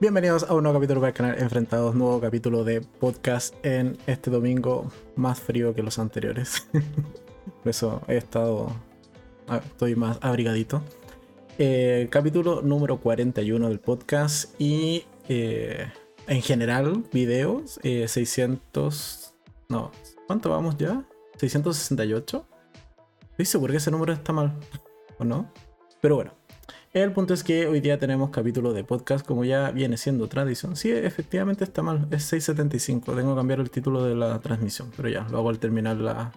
Bienvenidos a un nuevo capítulo para el canal Enfrentados, nuevo capítulo de podcast en este domingo más frío que los anteriores. Por eso he estado, ah, estoy más abrigadito. Eh, capítulo número 41 del podcast y eh, en general videos 600, eh, no, ¿cuánto vamos ya? 668. Estoy seguro que ese número está mal, ¿o no? Pero bueno, el punto es que hoy día tenemos capítulo de podcast como ya viene siendo tradición. Sí, efectivamente está mal, es 675. Tengo que cambiar el título de la transmisión, pero ya, lo hago al terminar, la,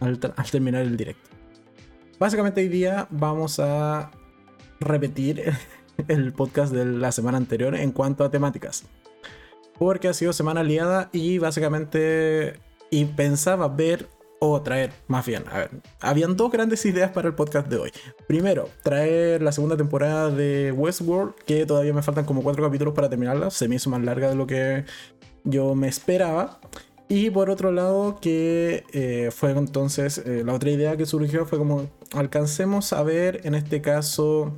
al, terminar el directo. Básicamente hoy día vamos a repetir el podcast de la semana anterior en cuanto a temáticas. Porque ha sido semana liada y básicamente y pensaba ver o traer, más bien, a ver, habían dos grandes ideas para el podcast de hoy. Primero, traer la segunda temporada de Westworld, que todavía me faltan como cuatro capítulos para terminarla, se me hizo más larga de lo que yo me esperaba. Y por otro lado, que eh, fue entonces eh, la otra idea que surgió fue como alcancemos a ver en este caso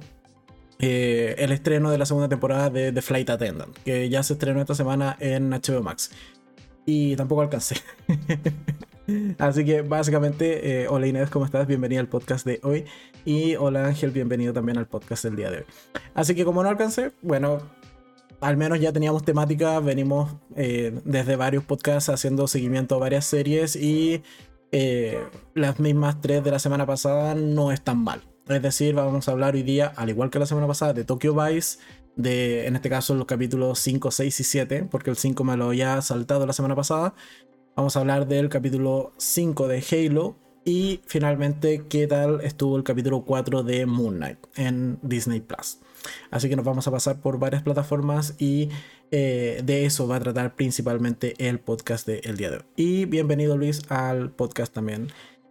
eh, el estreno de la segunda temporada de The Flight Attendant, que ya se estrenó esta semana en HBO Max. Y tampoco alcancé. Así que básicamente, eh, hola Inés, ¿cómo estás? Bienvenida al podcast de hoy. Y hola Ángel, bienvenido también al podcast del día de hoy. Así que como no alcancé, bueno, al menos ya teníamos temática, venimos eh, desde varios podcasts haciendo seguimiento a varias series y eh, las mismas tres de la semana pasada no están mal. Es decir, vamos a hablar hoy día, al igual que la semana pasada, de Tokyo Vice, de en este caso los capítulos 5, 6 y 7, porque el 5 me lo había saltado la semana pasada, Vamos a hablar del capítulo 5 de Halo y finalmente qué tal estuvo el capítulo 4 de Moon Knight en Disney Plus. Así que nos vamos a pasar por varias plataformas y eh, de eso va a tratar principalmente el podcast del día de hoy. Y bienvenido Luis al podcast también,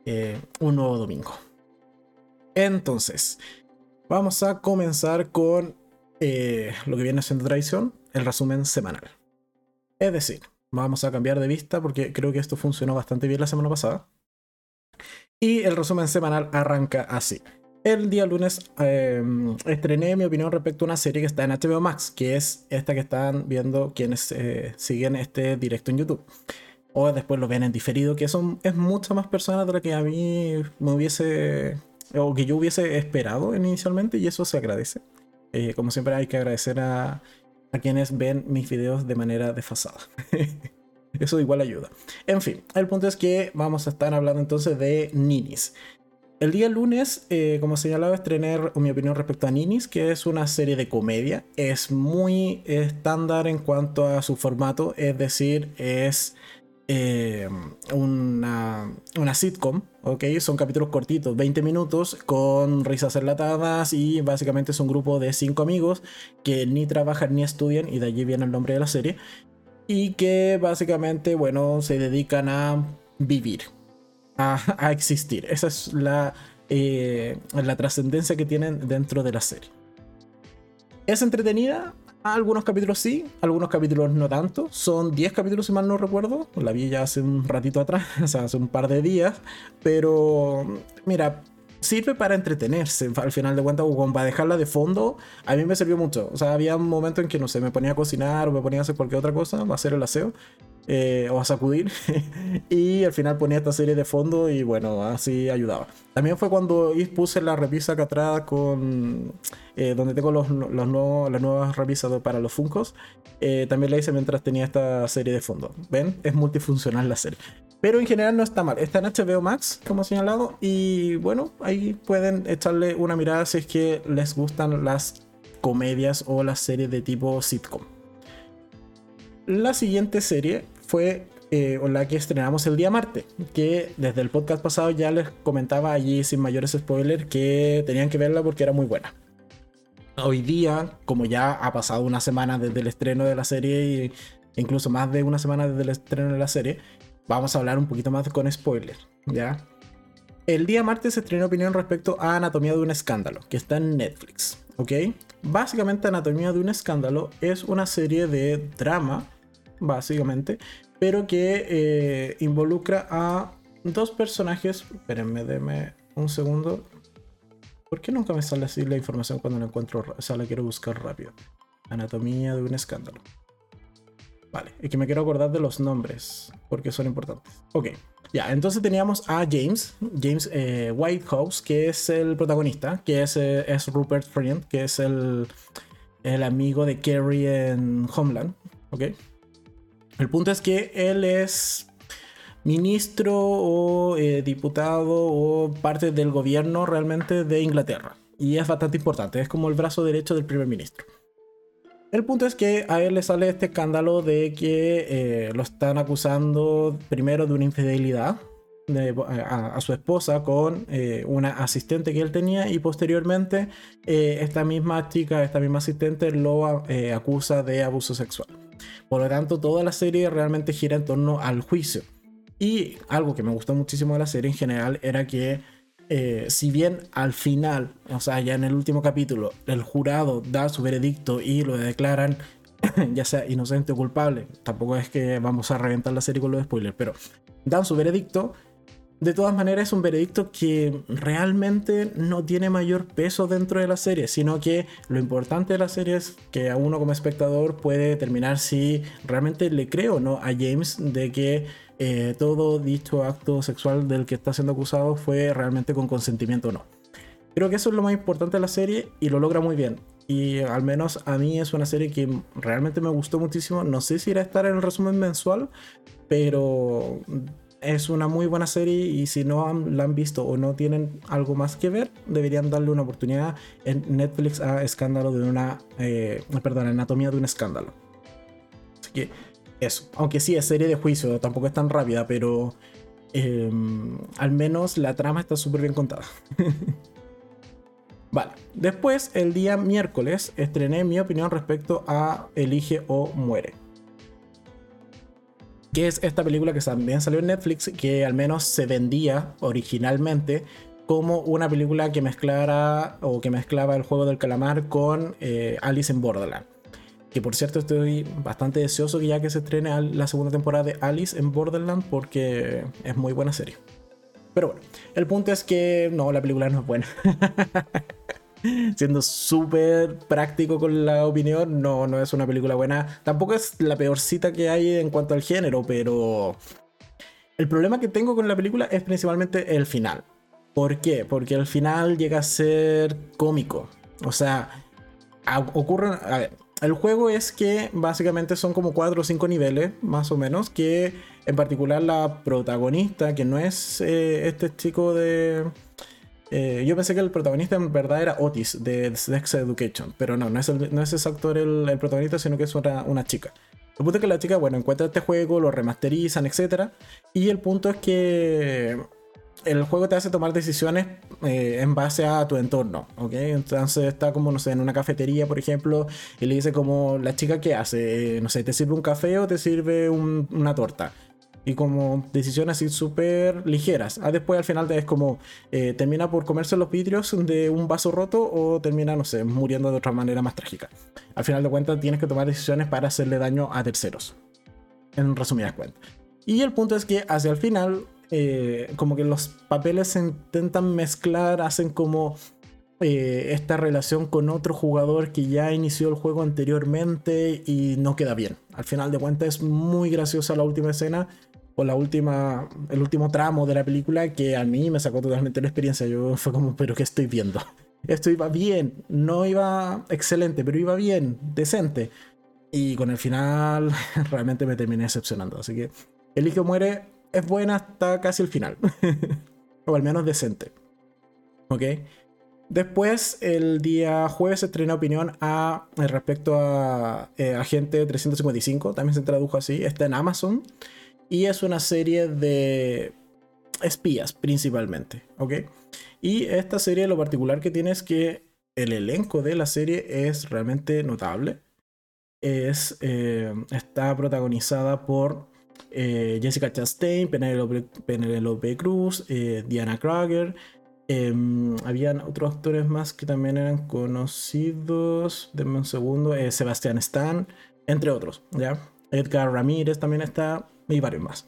eh, un nuevo domingo. Entonces, vamos a comenzar con eh, lo que viene siendo tradición, el resumen semanal. Es decir, vamos a cambiar de vista porque creo que esto funcionó bastante bien la semana pasada. Y el resumen semanal arranca así. El día lunes em, estrené mi opinión respecto a una serie que está en HBO Max, que es esta que están viendo quienes eh, siguen este directo en YouTube. O después lo ven en diferido, que son, es mucha más personas de lo que a mí me hubiese, o que yo hubiese esperado inicialmente, y eso se agradece. Eh, como siempre hay que agradecer a, a quienes ven mis videos de manera desfasada. Eso igual ayuda. En fin, el punto es que vamos a estar hablando entonces de Ninis. El día lunes, eh, como señalaba, estrené mi opinión respecto a Ninis, que es una serie de comedia. Es muy estándar en cuanto a su formato, es decir, es eh, una, una, sitcom, ¿ok? Son capítulos cortitos, 20 minutos, con risas enlatadas y básicamente es un grupo de 5 amigos que ni trabajan ni estudian, y de allí viene el nombre de la serie, y que básicamente, bueno, se dedican a vivir, a, existir. Esa es la, eh, la trascendencia que tienen dentro de la serie. ¿Es entretenida? Algunos capítulos sí, algunos capítulos no tanto. Son 10 capítulos, si mal no recuerdo. La vi ya hace un ratito atrás, o sea, hace un par de días. Pero, mira, sirve para entretenerse al final de cuentas o para dejarla de fondo. A mí me sirvió mucho. O sea, había un momento en que, no sé, me ponía a cocinar o me ponía a hacer cualquier otra cosa, a hacer el aseo. Eh, o a sacudir y al final ponía esta serie de fondo y bueno, así ayudaba. También fue cuando puse la repisa acá atrás con eh, donde tengo los, los nuevos, las nuevas repisas para los Funcos. Eh, también la hice mientras tenía esta serie de fondo. ¿Ven? Es multifuncional la serie. Pero en general no está mal. Está en HBO Max, como he señalado. Y bueno, ahí pueden echarle una mirada si es que les gustan las comedias o las series de tipo sitcom. La siguiente serie fue eh, la que estrenamos el día martes, que desde el podcast pasado ya les comentaba allí sin mayores spoilers que tenían que verla porque era muy buena. Hoy día, como ya ha pasado una semana desde el estreno de la serie, e incluso más de una semana desde el estreno de la serie, vamos a hablar un poquito más con spoilers, ¿ya? El día martes se estrenó opinión respecto a Anatomía de un Escándalo, que está en Netflix, ¿ok? Básicamente Anatomía de un Escándalo es una serie de drama, básicamente, pero que eh, involucra a dos personajes. Espérenme, denme un segundo. ¿Por qué nunca me sale así la información cuando la encuentro? O sea, la quiero buscar rápido. Anatomía de un escándalo. Vale, es que me quiero acordar de los nombres, porque son importantes. Ok, ya, entonces teníamos a James, James eh, Whitehouse, que es el protagonista, que es, eh, es Rupert Friend, que es el, el amigo de Kerry en Homeland. Ok. El punto es que él es ministro o eh, diputado o parte del gobierno realmente de Inglaterra. Y es bastante importante, es como el brazo derecho del primer ministro. El punto es que a él le sale este escándalo de que eh, lo están acusando primero de una infidelidad a, su esposa con eh, una asistente que él tenía y posteriormente eh, esta misma chica, esta misma asistente lo acusa de abuso sexual. Por lo tanto, toda la serie realmente gira en torno al juicio. Y algo que me gustó muchísimo de la serie en general era que eh, si bien al final, o sea, ya en el último capítulo, el jurado da su veredicto y lo declaran ya sea inocente o culpable, tampoco es que vamos a reventar la serie con los spoilers, pero dan su veredicto, de todas maneras es un veredicto que realmente no tiene mayor peso dentro de la serie, sino que lo importante de la serie es que a uno como espectador puede determinar si realmente le creo o no a James de que eh, todo dicho acto sexual del que está siendo acusado fue realmente con consentimiento o no. Creo que eso es lo más importante de la serie y lo logra muy bien. Y al menos a mí es una serie que realmente me gustó muchísimo. No sé si irá a estar en el resumen mensual, pero es una muy buena serie y si no la han visto o no tienen algo más que ver, deberían darle una oportunidad en Netflix a Escándalo de una... Eh, perdón, Anatomía de un Escándalo. Así que eso. Aunque sí es serie de juicio, tampoco es tan rápida, pero em, al menos la trama está súper bien contada. vale. Después, el día miércoles, estrené mi opinión respecto a Elige o Muere. Que es esta película que también salió en Netflix, que al menos se vendía originalmente como una película que mezclara o que mezclaba el juego del calamar con eh, Alice en Borderland. Que por cierto estoy bastante deseoso que ya que se estrene la segunda temporada de Alice en Borderland porque es muy buena serie. Pero bueno, el punto es que no, la película no es buena. Siendo súper práctico con la opinión, no, no es una película buena. Tampoco es la peor cita que hay en cuanto al género, pero el problema que tengo con la película es principalmente el final. ¿Por qué? Porque el final llega a ser cómico. O sea, ocurren... A ver, el juego es que básicamente son como 4 o 5 niveles, más o menos, que en particular la protagonista, que no es eh, este chico de... Eh, yo pensé que el protagonista en verdad era Otis de Sex Education, pero no, no es, no es ese actor el, protagonista, sino que es una, una chica. El punto es que la chica, bueno, encuentra este juego, lo remasterizan, etc. Y el punto es que el juego te hace tomar decisiones eh, en base a tu entorno, ¿ok? Entonces está como, no sé, en una cafetería, por ejemplo, y le dice como, la chica que hace, eh, no sé, te sirve un café o te sirve una torta. Y como decisiones así súper ligeras. Ah, después al final es como, eh, termina por comerse los vidrios de un vaso roto o termina, no sé, muriendo de otra manera más trágica. Al final de cuentas tienes que tomar decisiones para hacerle daño a terceros. En resumidas cuentas. Y el punto es que hacia el final eh, como que los papeles se intentan mezclar, hacen como eh, esta relación con otro jugador que ya inició el juego anteriormente y no queda bien. Al final de cuentas es muy graciosa la última escena o la última, el último tramo de la película que a mí me sacó totalmente la experiencia. Yo fue como, pero ¿qué estoy viendo? Esto iba bien, no iba excelente, pero iba bien, decente. Y con el final realmente me terminé decepcionando. Así que el hijo muere es buena hasta casi el final. o al menos decente. ¿Ok? Después, el día jueves se opinión a, eh, respecto a eh, Agente 355, también se tradujo así, está en Amazon y es una serie de espías principalmente, ¿ok? Y esta serie lo particular que tiene es que el elenco de la serie es realmente notable. Es, eh, está protagonizada por eh, Jessica Chastain, Penelope, Cruz, eh, Diana Krager. Em, habían otros actores más que también eran conocidos. Denme un segundo. Sebastián Stan, entre otros. ¿ya? Edgar Ramírez también está. Y varios más.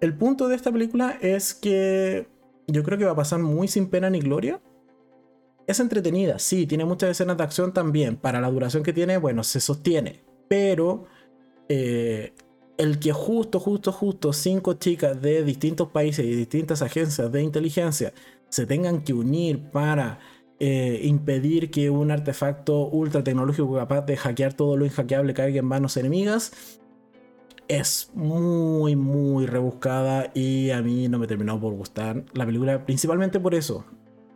El punto de esta película es que yo creo que va a pasar muy sin pena ni gloria. Es entretenida, sí, tiene muchas escenas de acción también. Para la duración que tiene, bueno, se sostiene. Pero eh, el que justo, justo, justo cinco chicas de distintos países y distintas agencias de inteligencia se tengan que unir para eh, impedir que un artefacto ultra tecnológico capaz de hackear todo lo inhackeable caiga en manos enemigas, es muy, muy rebuscada y a mí no me terminó por gustar la película, principalmente por eso,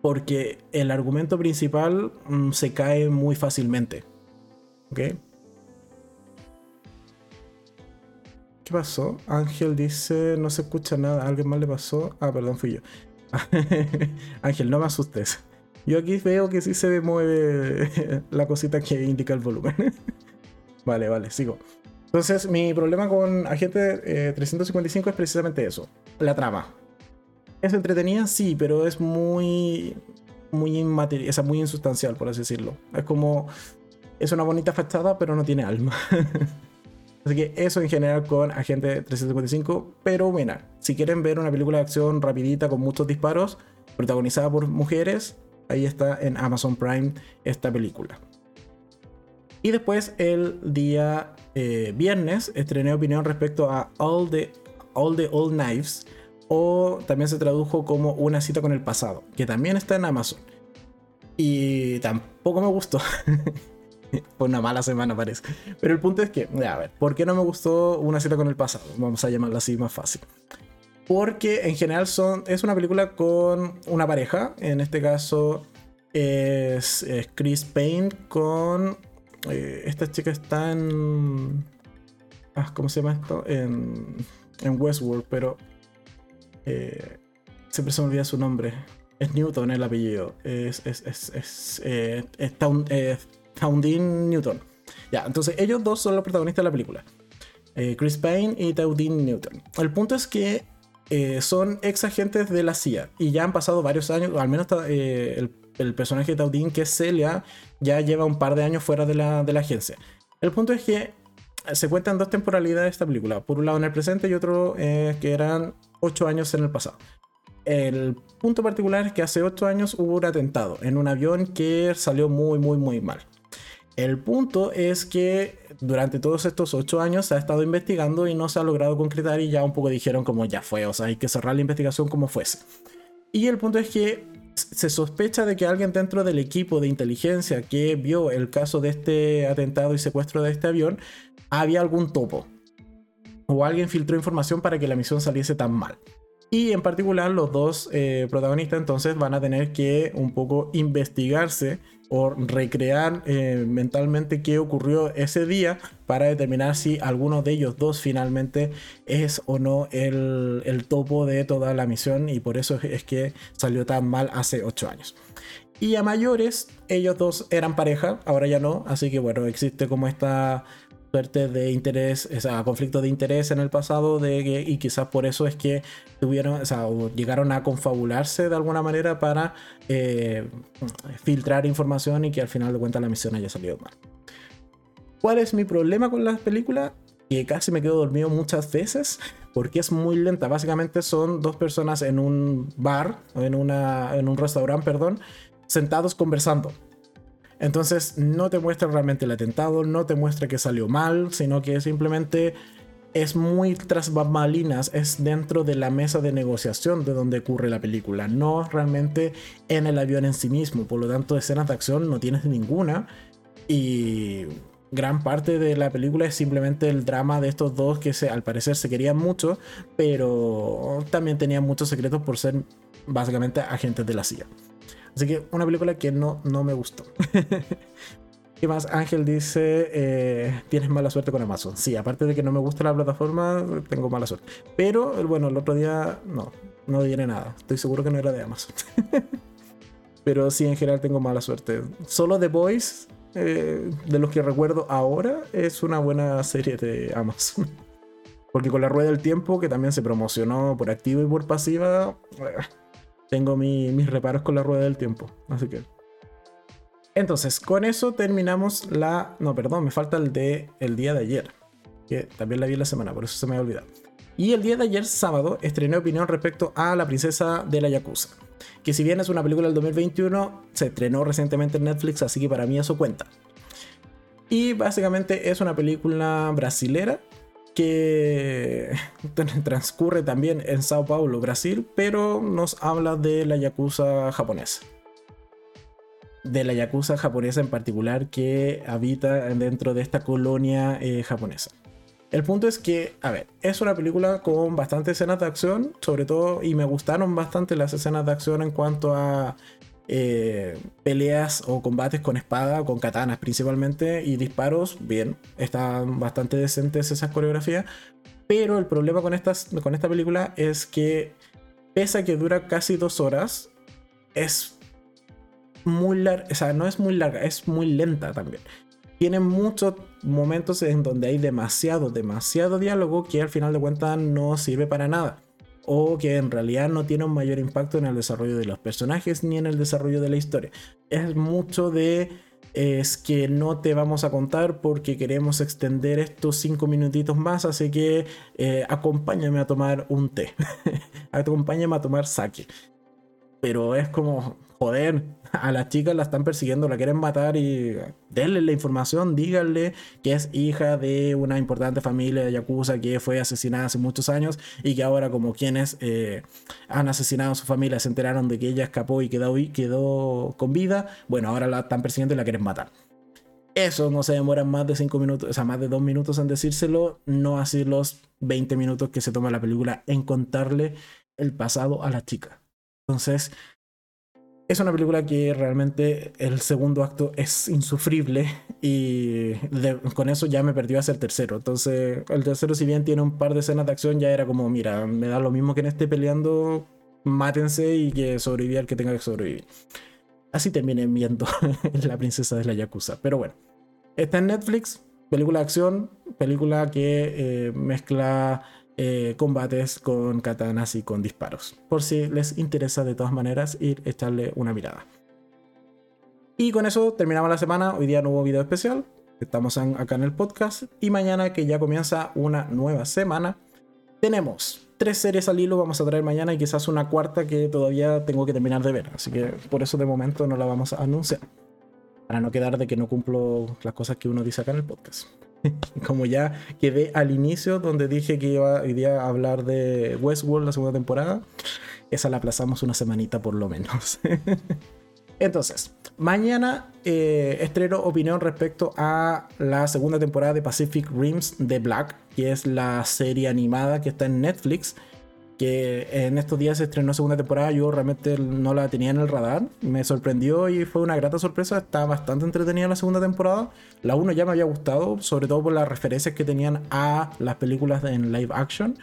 porque el argumento principal mm, se cae muy fácilmente. ¿Ok? ¿Qué pasó? Ángel dice, no se escucha nada, alguien más le pasó. Ah, perdón, fui yo. Ángel, no me asustes. Yo aquí veo que sí se mueve la cosita que indica el volumen. vale, vale, sigo. Entonces, mi problema con Agente 355 eh, es precisamente eso, la trama. ¿Es entretenida? Sí, pero es muy, muy inmaterial, es muy insustancial, por así decirlo. Es como, es una bonita fachada, pero no tiene alma. así que eso en general con Agente 355, pero bueno, si quieren ver una película de acción rapidita con muchos disparos, protagonizada por mujeres, ahí está en Amazon Prime esta película. Y después el día eh, viernes estrené opinión respecto a All the, All the Old Knives, o también se tradujo como Una cita con el pasado, que también está en Amazon. Y tampoco me gustó. Fue una mala semana, parece. Pero el punto es que, a ver, ¿por qué no me gustó Una cita con el pasado? Vamos a llamarla así más fácil. Porque en general son, es una película con una pareja. En este caso es Chris Payne con eh, esta chica está en. Ah, ¿Cómo se llama esto? En, en Westworld, pero. Eh, siempre se me olvida su nombre. Es Newton el apellido. Es. Es. Es. es, eh, Newton. Ya, entonces ellos dos son los protagonistas de la película. Chris Payne y Taudine Newton. El punto es que son ex agentes de la CIA y ya han pasado varios años, al menos el el personaje de Taudín, que es Celia, ya lleva un par de años fuera de la, agencia. El punto es que se cuentan dos temporalidades de esta película. Por un lado en el presente y otro eh, que eran ocho años en el pasado. El punto particular es que hace ocho años hubo un atentado en un avión que salió muy, muy, muy mal. El punto es que durante todos estos ocho años se ha estado investigando y no se ha logrado concretar y ya un poco dijeron como ya fue, o sea, hay que cerrar la investigación como fuese. Y el punto es que se sospecha de que alguien dentro del equipo de inteligencia que vio el caso de este atentado y secuestro de este avión había algún topo. O alguien filtró información para que la misión saliese tan mal. Y en particular los dos eh, protagonistas entonces van a tener que un poco investigarse o recrear eh, mentalmente qué ocurrió ese día para determinar si alguno de ellos dos finalmente es o no el, el topo de toda la misión y por eso es que salió tan mal hace ocho años. Y a mayores, ellos dos eran pareja, ahora ya no, así que bueno, existe como esta suerte de interés, o sea, conflicto de interés en el pasado de y quizás por eso es que tuvieron, o sea, llegaron a confabularse de alguna manera para eh, filtrar información y que al final de cuentas la misión haya salido mal. ¿Cuál es mi problema con la película? Que casi me quedo dormido muchas veces porque es muy lenta. Básicamente son dos personas en un bar, en, una, en un restaurante, perdón, sentados conversando entonces no te muestra realmente el atentado, no te muestra que salió mal, sino que simplemente es muy tras es dentro de la mesa de negociación de donde ocurre la película, no realmente en el avión en sí mismo. Por lo tanto, escenas de acción no tienes ninguna y gran parte de la película es simplemente el drama de estos dos que al parecer se querían mucho, pero también tenían muchos secretos por ser básicamente agentes de la CIA. Así que una película que no, no me gustó. ¿Qué más? Ángel dice, eh, tienes mala suerte con Amazon. Sí, aparte de que no me gusta la plataforma, tengo mala suerte. Pero, bueno, el otro día no, no viene nada. Estoy seguro que no era de Amazon. Pero sí, en general tengo mala suerte. Solo The Boys, eh, de los que recuerdo ahora, es una buena serie de Amazon. Porque con la rueda del tiempo, que también se promocionó por activa y por pasiva, tengo mis reparos con la rueda del tiempo. Así que. Entonces, con eso terminamos la. No, perdón, me falta el de el día de ayer. Que también la vi la semana, por eso se me ha olvidado. Y el día de ayer, sábado, estrené opinión respecto a la princesa de la Yakuza. que si bien es una película del 2021, se estrenó recientemente en Netflix, así que para mí eso cuenta. Y básicamente es una película brasilera que transcurre también en Sao Paulo, Brasil, pero nos habla de la yakuza japonesa. De la yakuza japonesa en particular que habita dentro de esta colonia eh, japonesa. El punto es que, a ver, es una película con bastantes escenas de acción, sobre todo, y me gustaron bastante las escenas de acción en cuanto a eh, peleas o combates con espada, con katanas principalmente, y disparos, bien, están bastante decentes esas coreografías, pero el problema con, estas, con esta película es que, pese a que dura casi dos horas, es muy larga, o sea, no es muy larga, es muy lenta también tiene muchos momentos en donde hay demasiado, demasiado diálogo que al final de cuentas no sirve para nada. O que en realidad no tiene un mayor impacto en el desarrollo de los personajes ni en el desarrollo de la historia. Es mucho de es que no te vamos a contar porque queremos extender estos cinco minutitos más, así que eh, acompáñame a tomar un té, acompáñame a tomar sake. Pero es como, joder, a la chica la están persiguiendo, la quieren matar y denle la información, díganle que es hija de una importante familia de Yakuza que fue asesinada hace muchos años y que ahora como quienes eh, han asesinado a su familia se enteraron de que ella escapó y quedó, quedó con vida, bueno, ahora la están persiguiendo y la quieren matar. Eso no se demora más de 5 minutos, o sea, más de 2 minutos en decírselo, no así los 20 minutos que se toma la película en contarle el pasado a la chica. Entonces, es una película que realmente el segundo acto es insufrible y con eso ya me perdió hacia el tercero. Entonces, el tercero, si bien tiene un par de escenas de acción, ya era como, mira, me da lo mismo que en este peleando, mátense y que sobreviva el que tenga que sobrevivir. Así terminé viendo La princesa de la Yakuza. Pero bueno, está en Netflix, película de acción, película que eh, mezcla eh, combates con katanas y con disparos. Por si les interesa de todas maneras ir echarle una mirada. Y con eso terminamos la semana. Hoy día no hubo video especial. Estamos acá en el podcast. Y mañana que ya comienza una nueva semana. Tenemos tres series al hilo. Vamos a traer mañana y quizás una cuarta que todavía tengo que terminar de ver. Así que por eso de momento no la vamos a anunciar. Para no quedar de que no cumplo las cosas que uno dice acá en el podcast. Como ya quedé al inicio, donde dije que iba hoy día a hablar de Westworld la segunda temporada, esa la aplazamos una semanita por lo menos. Entonces, mañana eh, estreno opinión respecto a la segunda temporada de Pacific Rims de Black, que es la serie animada que está en Netflix que en estos días se estrenó segunda temporada, yo realmente no la tenía en el radar, me sorprendió y fue una grata sorpresa, está bastante entretenida la segunda temporada, la 1 ya me había gustado, sobre todo por las referencias que tenían a las películas en live action,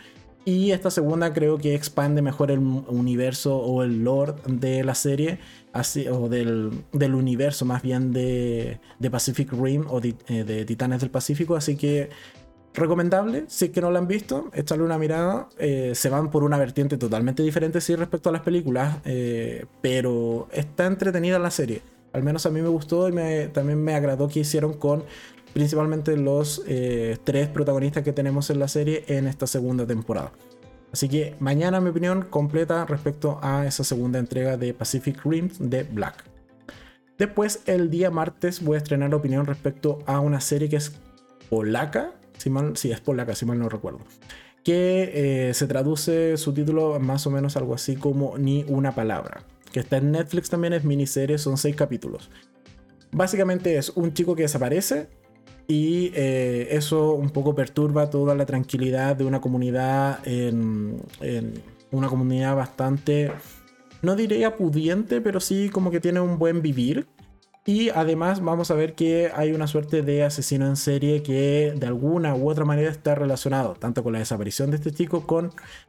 y esta segunda creo que expande mejor el universo o el lore de la serie, así, o del, universo más bien de, Pacific Rim o de, eh, de Titanes del Pacífico, así que recomendable, si es que no la han visto, échale una mirada. Eh, se van por una vertiente totalmente diferente, sí, respecto a las películas, eh, pero está entretenida la serie. Al menos a mí me gustó y también me agradó que hicieron con principalmente los eh, tres protagonistas que tenemos en la serie en esta segunda temporada. Así que mañana mi opinión completa respecto a esa segunda entrega de Pacific Rim de Black. Después, el día martes, voy a estrenar opinión respecto a una serie que es polaca, si mal, sí, es polaca, si mal no recuerdo. Que eh, se traduce su título más o menos algo así como Ni una palabra. Que está en Netflix también, es miniserie, son seis capítulos. Básicamente es un chico que desaparece y eh, eso un poco perturba toda la tranquilidad de una comunidad en, en una comunidad bastante, no diría pudiente, pero sí como que tiene un buen vivir y además vamos a ver que hay una suerte de asesino en serie que de alguna u otra manera está relacionado tanto con la desaparición de este chico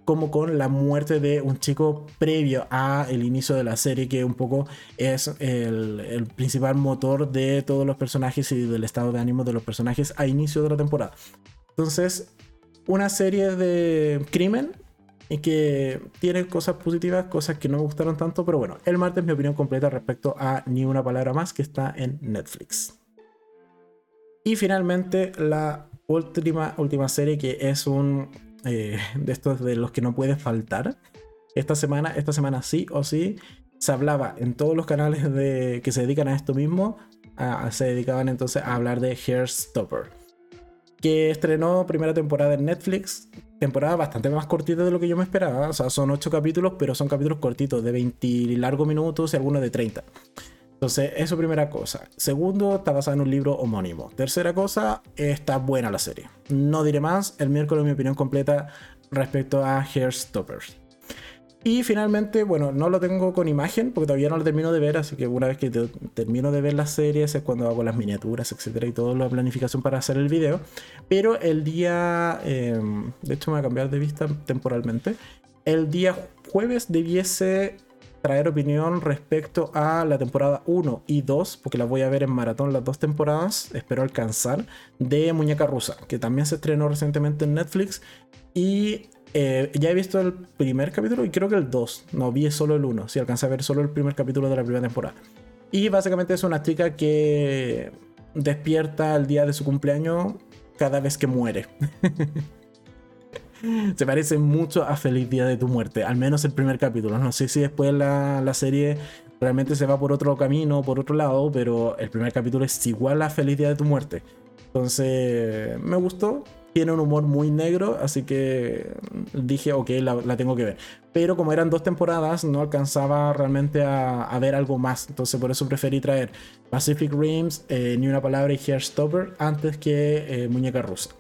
como con la muerte de un chico previo a el inicio de la serie que un poco es el, el principal motor de todos los personajes y del estado de ánimo de los personajes a inicio de la temporada. Entonces, una serie de crimen y que tiene cosas positivas, cosas que no me gustaron tanto, pero bueno, el martes mi opinión completa respecto a Ni una palabra más que está en Netflix. Y finalmente la última, última serie que es un eh, de estos de los que no puede faltar. Esta semana, esta semana sí o sí, se hablaba en todos los canales de, que se dedican a esto mismo, se dedicaban entonces a hablar de Hairstopper, que estrenó primera temporada en Netflix, temporada bastante más cortita de lo que yo me esperaba, o sea, son 8 capítulos, pero son capítulos cortitos, de 20 largos minutos y algunos de 30. Entonces, eso primera cosa. Segundo, está basada en un libro homónimo. Tercera cosa, está buena la serie. No diré más, el miércoles mi opinión completa respecto a Hairstoppers. Y finalmente, bueno, no lo tengo con imagen porque todavía no lo termino de ver, así que una vez que termino de ver las series es cuando hago las miniaturas, etcétera, y toda la planificación para hacer el video. Pero el día, em, de hecho me voy a cambiar de vista temporalmente, el día jueves debiese traer opinión respecto a la temporada 1 y 2, porque la voy a ver en maratón las dos temporadas, espero alcanzar, de Muñeca Rusa, que también se estrenó recientemente en Netflix. Y eh, ya he visto el primer capítulo y creo que el 2. No, vi solo el 1. Si alcancé a ver solo el primer capítulo de la primera temporada. Y básicamente es una chica que despierta el día de su cumpleaños cada vez que muere. Se parece mucho a Feliz Día de tu Muerte, al menos el primer capítulo. No sé si después la, la serie realmente se va por otro camino, por otro lado, pero el primer capítulo es igual a Feliz Día de tu Muerte. Entonces, me gustó tiene un humor muy negro, así que dije, ok, la, tengo que ver. Pero como eran dos temporadas, no alcanzaba realmente a, ver algo más. Entonces por eso preferí traer Pacific Rims, eh, Ni una palabra y Hairstopper antes que eh, Muñeca Rusa.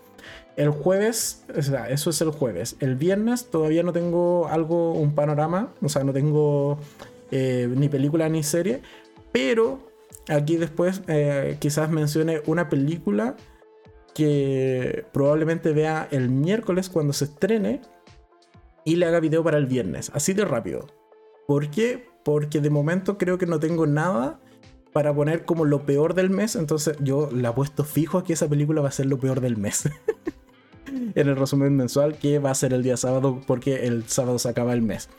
El jueves, o sea, eso es el jueves. El viernes todavía no tengo algo, un panorama, o sea, no tengo eh, ni película ni serie, pero aquí después quizás mencione una película que probablemente vea el miércoles cuando se estrene y le haga video para el viernes, así de rápido. ¿Por qué? Porque de momento creo que no tengo nada para poner como lo peor del mes, entonces yo le apuesto fijo a que esa película va a ser lo peor del mes. en el resumen mensual que va a ser el día sábado porque el sábado se acaba el mes.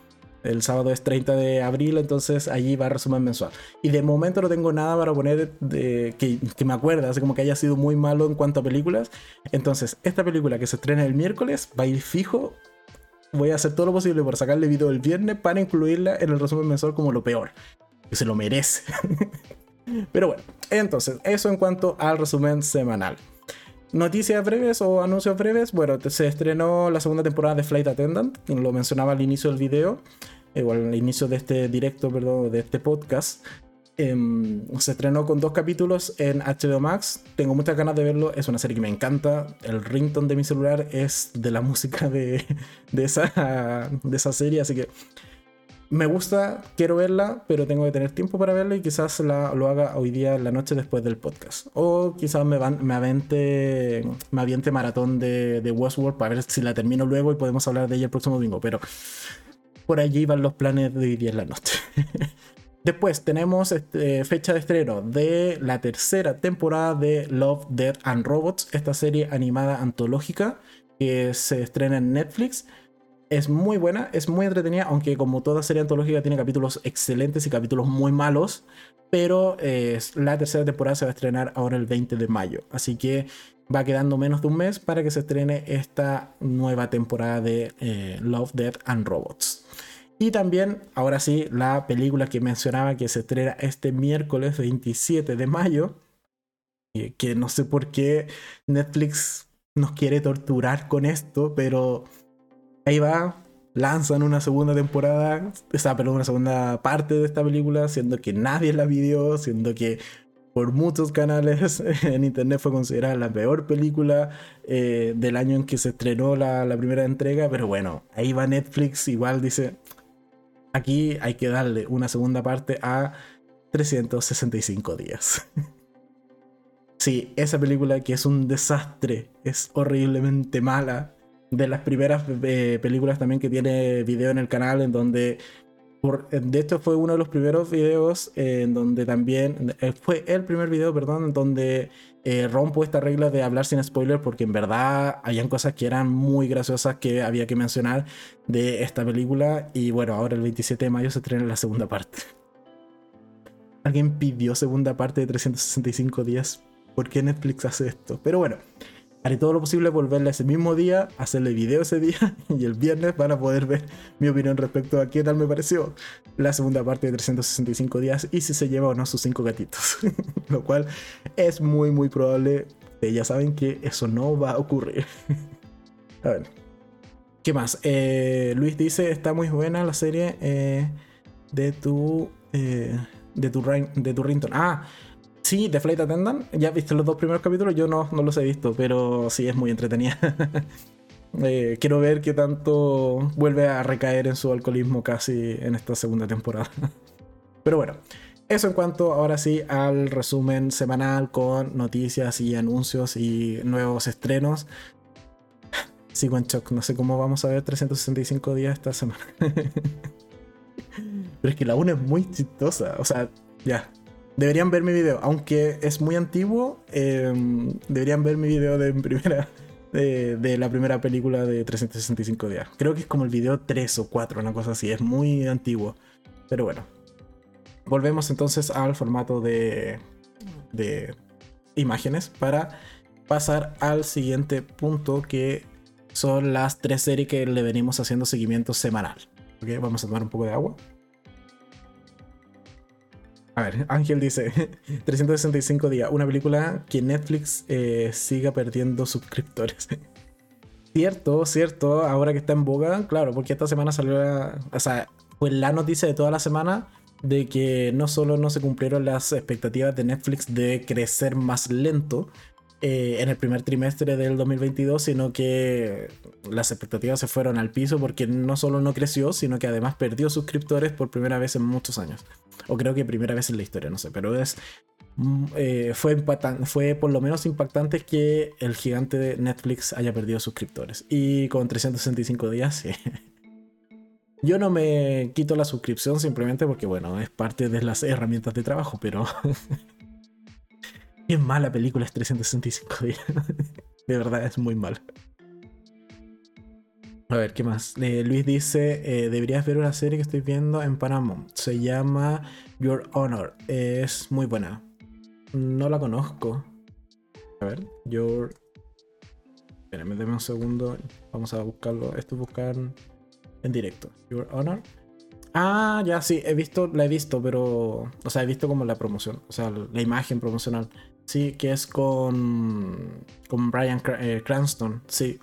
El sábado es 30 de abril, entonces allí va resumen mensual. Y de momento no tengo nada para poner de, que, me acuerda, así como que haya sido muy malo en cuanto a películas. Entonces, esta película que se estrena el miércoles va a ir fijo. Voy a hacer todo lo posible por sacarle video el viernes para incluirla en el resumen mensual como lo peor. Que se lo merece. Pero bueno, entonces, eso en cuanto al resumen semanal. Noticias breves o anuncios breves. Bueno, se estrenó la segunda temporada de Flight Attendant, lo mencionaba al inicio del video, igual al inicio de este directo, perdón, de este podcast. Em, se estrenó con dos capítulos en HBO Max. Tengo muchas ganas de verlo. Es una serie que me encanta. El ringtone de mi celular es de la música de, de, esa, de esa serie, así que me gusta, quiero verla, pero tengo que tener tiempo para verla y quizás la, lo haga hoy día en la noche después del podcast. O quizás me, van, me, avente, me aviente maratón de, de, Westworld para ver si la termino luego y podemos hablar de ella el próximo domingo. Pero por allí van los planes de hoy día en la noche. Después tenemos este, fecha de estreno de la tercera temporada de Love, Death and Robots, esta serie animada antológica que se estrena en Netflix es muy buena, es muy entretenida, aunque como toda serie antológica tiene capítulos excelentes y capítulos muy malos. Pero eh, la tercera temporada se va a estrenar ahora el 20 de mayo. Así que va quedando menos de un mes para que se estrene esta nueva temporada de eh, Love, Death and Robots. Y también, ahora sí, la película que mencionaba que se estrena este miércoles 27 de mayo. Que no sé por qué Netflix nos quiere torturar con esto, pero ahí va, lanzan una segunda temporada, o sea, perdón, una segunda parte de esta película, siendo que nadie la vio, siendo que por muchos canales en internet fue considerada la peor película eh, del año en que se estrenó la, primera entrega, pero bueno, ahí va Netflix, igual dice, aquí hay que darle una segunda parte a 365 días. sí, esa película que es un desastre, es horriblemente mala, de las primeras eh, películas también que tiene video en el canal, en donde, por, de hecho fue uno de los primeros videos en donde también, eh, fue el primer video, perdón, en donde eh, rompo esta regla de hablar sin spoiler, porque en verdad habían cosas que eran muy graciosas que había que mencionar de esta película, y bueno, ahora el 27 de mayo se estrena la segunda parte. Alguien pidió segunda parte de 365 días. ¿Por qué Netflix hace esto? Pero bueno, haré todo lo posible por verla ese mismo día, hacerle video ese día y el viernes van a poder ver mi opinión respecto a qué tal me pareció la segunda parte de 365 días y si se lleva o no sus cinco gatitos. lo cual es muy muy probable. ya saben que eso no va a ocurrir. a ver. ¿Qué más? Eh, Luis dice, está muy buena la serie eh, de tu... Eh, de tu, de tu Rington. Ah, Sí, The Flight Attendant. Ya viste los dos primeros capítulos, yo no, no los he visto, pero sí es muy entretenida. Eh, quiero ver qué tanto vuelve a recaer en su alcoholismo casi en esta segunda temporada. pero bueno, eso en cuanto ahora sí al resumen semanal con noticias y anuncios y nuevos estrenos. Sigo en shock, no sé cómo vamos a ver 365 días esta semana. Pero es que la 1 es muy chistosa, o sea, ya, Deberían ver mi video, aunque es muy antiguo, em, deberían ver mi video de primera de, la primera película de 365 días. Creo que es como el video 3 o 4, una cosa así, es muy antiguo. Pero bueno. Volvemos entonces al formato de, de imágenes para pasar al siguiente punto que son las tres series que le venimos haciendo seguimiento semanal. Vamos a tomar un poco de agua. A ver, Ángel dice, 365 días, una película que Netflix eh, siga perdiendo suscriptores. cierto, cierto, ahora que está en boga, claro, porque esta semana salió, la, o sea, fue la noticia de toda la semana de que no solo no se cumplieron las expectativas de Netflix de crecer más lento, eh, en el primer trimestre del 2022, sino que las expectativas se fueron al piso porque no solo no creció, sino que además perdió suscriptores por primera vez en muchos años. O creo que primera vez en la historia, no sé, pero es... Mm, eh, fue, fue por lo menos impactante que el gigante Netflix haya perdido suscriptores. Y con 365 días, sí. Yo no me quito la suscripción simplemente porque, bueno, es parte de las herramientas de trabajo, pero Qué mala película es 365 días. de verdad, es muy mala. A ver, ¿qué más? Eh, Luis dice, eh, deberías ver una serie que estoy viendo en Paramount. Se llama Your Honor. Es muy buena. No la conozco. A ver, Your... Espérenme, déme un segundo. Vamos a buscarlo. Esto es en directo. Your Honor. Ah, ya sí, he visto, la he visto, pero... O sea, he visto como la promoción. O sea, la imagen promocional. Sí, que es con, con Brian eh, Cranston, sí.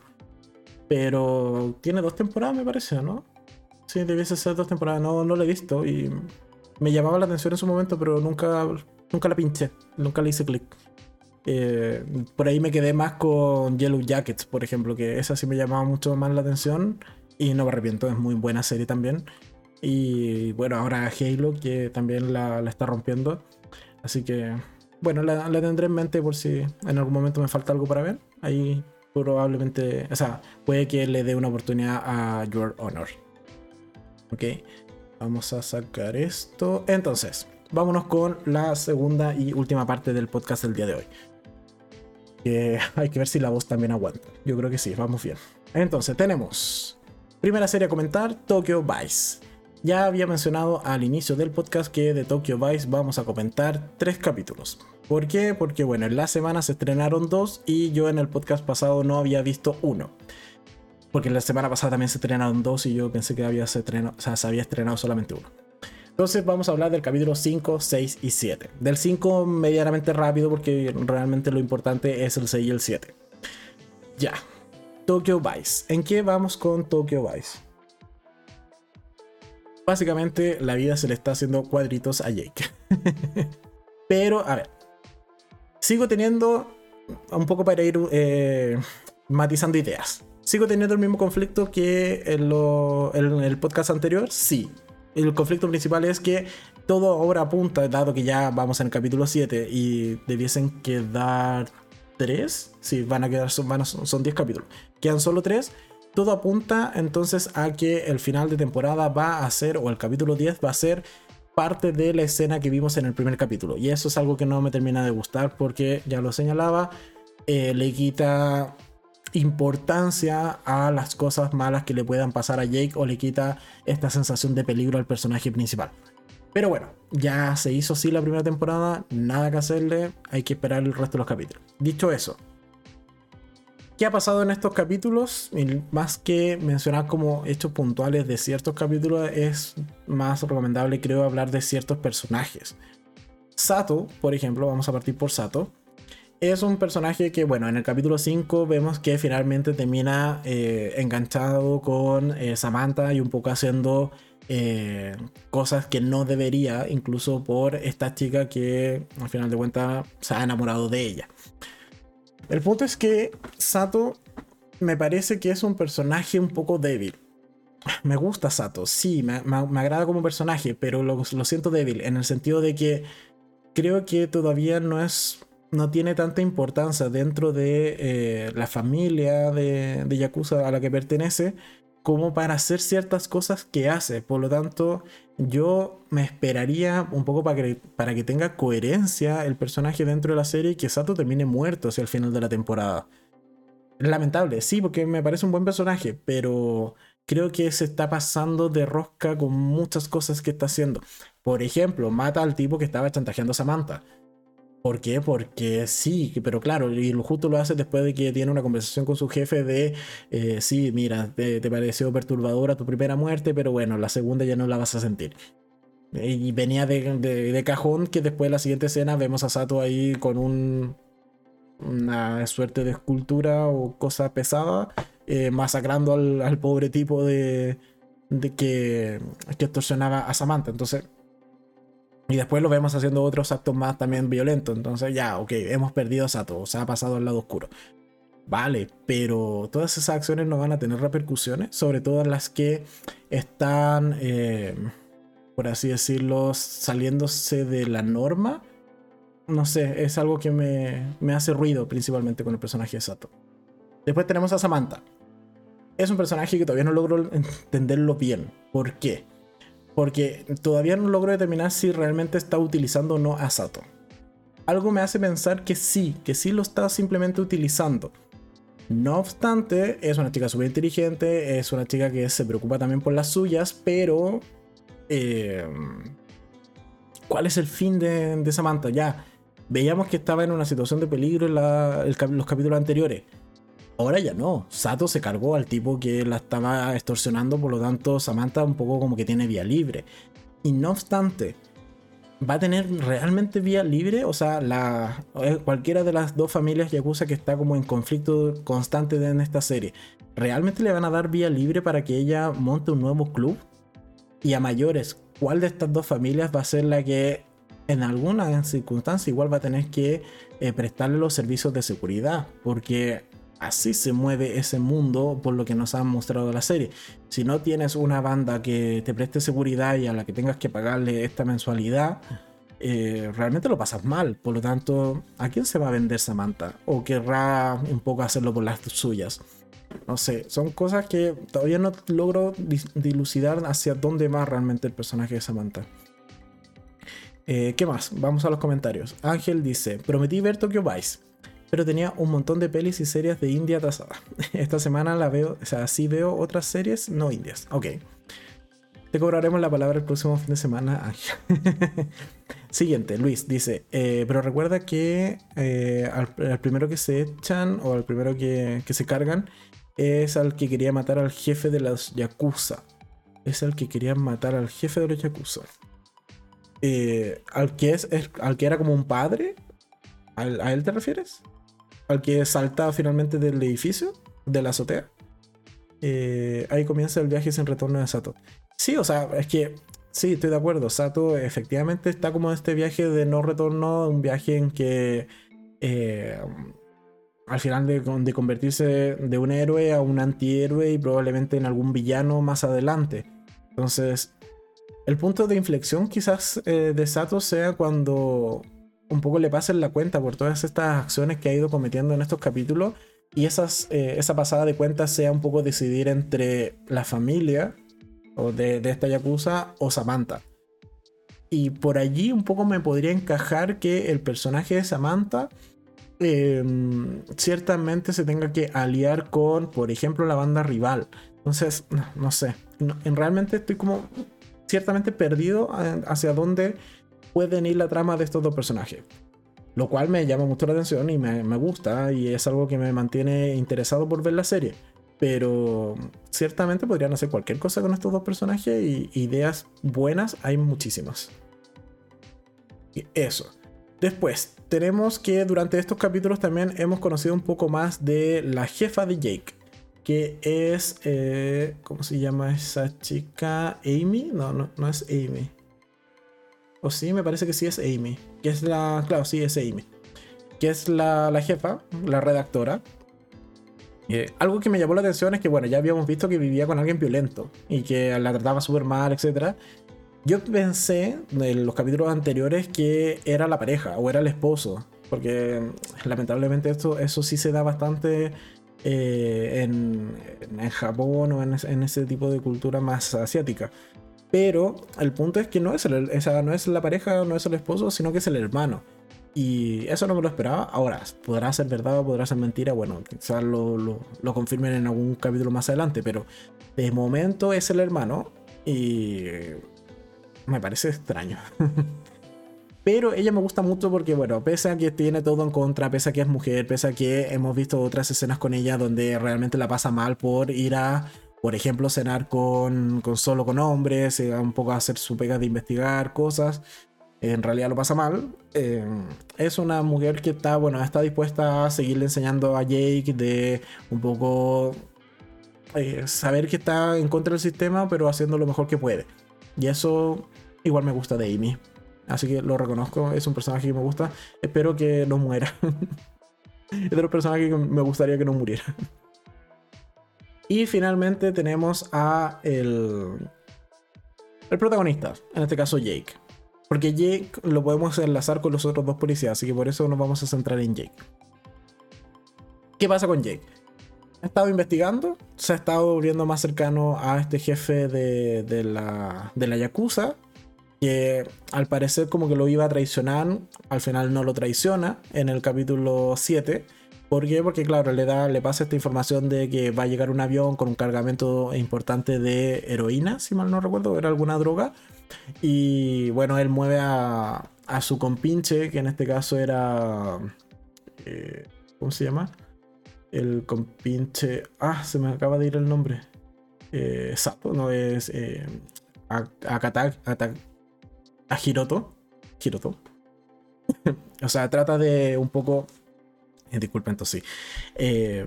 Pero tiene dos temporadas, me parece, ¿no? Sí, debiese ser dos temporadas. No, no lo he visto y me llamaba la atención en su momento, pero nunca, nunca la pinché, nunca le hice clic. Eh, por ahí me quedé más con Yellow Jackets, por ejemplo, que esa sí me llamaba mucho más la atención y no me arrepiento, es muy buena serie también. Y bueno, ahora Halo, que también la, la está rompiendo. Así que bueno, la, tendré en mente por si en algún momento me falta algo para ver. Ahí probablemente, o sea, puede que le dé una oportunidad a Your Honor. Ok, vamos a sacar esto. Entonces, vámonos con la segunda y última parte del podcast del día de hoy. hay que ver si la voz también aguanta. Yo creo que sí, vamos bien. Entonces, tenemos primera serie a comentar, Tokyo Vice. Ya había mencionado al inicio del podcast que de Tokyo Vice vamos a comentar tres capítulos. ¿Por qué? Porque bueno, en la semana se estrenaron dos y yo en el podcast pasado no había visto uno. Porque en la semana pasada también se estrenaron dos y yo pensé que había se, estrenado, o sea, se había estrenado solamente uno. Entonces vamos a hablar del capítulo 5, 6 y 7. Del 5 medianamente rápido porque realmente lo importante es el 6 y el 7. Ya. Tokyo Vice. ¿En qué vamos con Tokyo Vice? Básicamente la vida se le está haciendo cuadritos a Jake. Pero, a ver, sigo teniendo un poco para ir eh, matizando ideas. Sigo teniendo el mismo conflicto que en, el podcast anterior, sí. El conflicto principal es que todo ahora apunta, dado que ya vamos en el capítulo 7 y debiesen quedar 3, sí, van a quedar, son, son 10 capítulos, quedan solo 3, todo apunta entonces a que el final de temporada va a ser, o el capítulo 10 va a ser parte de la escena que vimos en el primer capítulo. Y eso es algo que no me termina de gustar porque, ya lo señalaba, eh, le quita importancia a las cosas malas que le puedan pasar a Jake o le quita esta sensación de peligro al personaje principal. Pero bueno, ya se hizo así la primera temporada, nada que hacerle, hay que esperar el resto de los capítulos. Dicho eso, ¿Qué ha pasado en estos capítulos? Más que mencionar como hechos puntuales de ciertos capítulos, es más recomendable, creo, hablar de ciertos personajes. Sato, por ejemplo, vamos a partir por Sato. Es un personaje que, bueno, en el capítulo 5 vemos que finalmente termina eh, enganchado con eh, Samantha y un poco haciendo eh, cosas que no debería, incluso por esta chica que al final de cuentas se ha enamorado de ella. El punto es que Sato me parece que es un personaje un poco débil. Me gusta Sato, sí, me, agrada como personaje, pero lo, siento débil, en el sentido de que creo que todavía no es. No tiene tanta importancia dentro de eh, la familia de, de Yakuza a la que pertenece como para hacer ciertas cosas que hace. Por lo tanto, yo me esperaría un poco para que, para que tenga coherencia el personaje dentro de la serie y que Sato termine muerto hacia el final de la temporada. Lamentable, sí, porque me parece un buen personaje, pero creo que se está pasando de rosca con muchas cosas que está haciendo. Por ejemplo, mata al tipo que estaba chantajeando a Samantha. ¿Por qué? Porque sí, pero claro, y justo lo hace después de que tiene una conversación con su jefe de, eh, sí, mira, te, pareció perturbadora tu primera muerte, pero bueno, la segunda ya no la vas a sentir. Y venía de, cajón que después de la siguiente escena vemos a Sato ahí con un, una suerte de escultura o cosa pesada, eh, masacrando al, pobre tipo de, de que, que extorsionaba a Samantha. Entonces, y después lo vemos haciendo otros actos más también violentos. Entonces ya, ok, hemos perdido a Sato, se ha pasado al lado oscuro. Vale, pero todas esas acciones no van a tener repercusiones, sobre todo las que están, eh, por así decirlo, saliéndose de la norma. No sé, es algo que me, me hace ruido principalmente con el personaje de Sato. Después tenemos a Samantha. Es un personaje que todavía no logro entenderlo bien. ¿Por qué? Porque todavía no logro determinar si realmente está utilizando o no a Sato. Algo me hace pensar que sí, que sí lo está simplemente utilizando. No obstante, es una chica súper inteligente, es una chica que se preocupa también por las suyas, pero... Eh, ¿Cuál es el fin de, Samantha? Ya, veíamos que estaba en una situación de peligro en los capítulos anteriores. Ahora ya no. Sato se cargó al tipo que la estaba extorsionando, por lo tanto Samantha un poco como que tiene vía libre. Y no obstante, ¿va a tener realmente vía libre? O sea, la, eh, cualquiera de las dos familias Yakuza que está como en conflicto constante en esta serie, ¿realmente le van a dar vía libre para que ella monte un nuevo club? Y a mayores, ¿cuál de estas dos familias va a ser la que en alguna circunstancia igual va a tener que eh, prestarle los servicios de seguridad? Porque así se mueve ese mundo por lo que nos han mostrado la serie. Si no tienes una banda que te preste seguridad y a la que tengas que pagarle esta mensualidad, eh, realmente lo pasas mal. Por lo tanto, ¿a quién se va a vender Samantha? ¿O querrá un poco hacerlo por las suyas? No sé, son cosas que todavía no logro dilucidar hacia dónde va realmente el personaje de Samantha. Eh, ¿Qué más? Vamos a los comentarios. Ángel dice, prometí ver Tokyo Vice pero tenía un montón de pelis y series de India atrasadas. Esta semana la veo, o sea, sí veo otras series no indias. Ok. Te cobraremos la palabra el próximo fin de semana. Siguiente, Luis dice, eh, pero recuerda que eh, al, primero que se echan o al primero que, se cargan es al que quería matar al jefe de los Yakuza. Es al que quería matar al jefe de los Yakuza. Eh, al, que es, al que era como un padre. ¿A él te refieres? Al que salta finalmente del edificio, de la azotea. Eh, ahí comienza el viaje sin retorno de Sato. Sí, o sea, es que sí, estoy de acuerdo. Sato efectivamente está como en este viaje de no retorno, un viaje en que eh, al final de, convertirse de un héroe a un antihéroe y probablemente en algún villano más adelante. Entonces, el punto de inflexión quizás eh, de Sato sea cuando un poco le pasen la cuenta por todas estas acciones que ha ido cometiendo en estos capítulos y esas, eh, esa pasada de cuenta sea un poco decidir entre la familia o de, esta Yakuza o Samantha. Y por allí un poco me podría encajar que el personaje de Samantha em, ciertamente se tenga que aliar con, por ejemplo, la banda rival. Entonces, no, sé. en realmente estoy como ciertamente perdido eh, hacia dónde pueden ir la trama de estos dos personajes. Lo cual me llama mucho la atención y me, me gusta y es algo que me mantiene interesado por ver la serie. Pero ciertamente podrían hacer cualquier cosa con estos dos personajes y ideas buenas hay muchísimas. Y eso. Después, tenemos que durante estos capítulos también hemos conocido un poco más de la jefa de Jake, que es, eh, ¿cómo se llama esa chica? Amy, no, no, no es Amy. O sí, me parece que sí es Amy, que es la, claro, sí es Amy, que es la, la jefa, la redactora. Eh, algo que me llamó la atención es que, bueno, ya habíamos visto que vivía con alguien violento y que la trataba súper mal, etc. Yo pensé en los capítulos anteriores que era la pareja o era el esposo, porque lamentablemente esto, eso sí se da bastante eh, en, Japón o en, en, ese tipo de cultura más asiática. Pero el punto es que no es, esa no es la pareja, no es el esposo, sino que es el hermano. Y eso no me lo esperaba. Ahora, podrá ser verdad o podrá ser mentira. Bueno, quizás lo, lo, lo, confirmen en algún capítulo más adelante. Pero de momento es el hermano. Y me parece extraño. pero ella me gusta mucho porque, bueno, pese a que tiene todo en contra, pese a que es mujer, pese a que hemos visto otras escenas con ella donde realmente la pasa mal por ir a, por ejemplo, cenar con, con solo con hombres, eh, un poco hacer su pega de investigar cosas en realidad lo pasa mal. Eh, es una mujer que está, bueno, está dispuesta a seguirle enseñando a Jake de un poco eh, saber que está en contra del sistema, pero haciendo lo mejor que puede. Y eso igual me gusta de Amy. Así que lo reconozco, es un personaje que me gusta. Espero que no muera. es de los personajes que me gustaría que no muriera. Y finalmente tenemos a el, el protagonista, en este caso Jake. Porque Jake lo podemos enlazar con los otros dos policías, así que por eso nos vamos a centrar en Jake. ¿Qué pasa con Jake? Ha estado investigando, se ha estado volviendo más cercano a este jefe de, la, de la Yakuza, que al parecer como que lo iba a traicionar, al final no lo traiciona en el capítulo 7. ¿Por qué? Porque claro, le, da, le pasa esta información de que va a llegar un avión con un cargamento importante de heroína, si mal no recuerdo, era alguna droga, y bueno, él mueve a, a su compinche, que en este caso era... Eh, ¿Cómo se llama? El compinche... Ah, se me acaba de ir el nombre. Eh, Sato, no es... Eh, a, a, Hiroto. Hiroto. o sea, trata de un poco... Eh, disculpen, sí. Eh,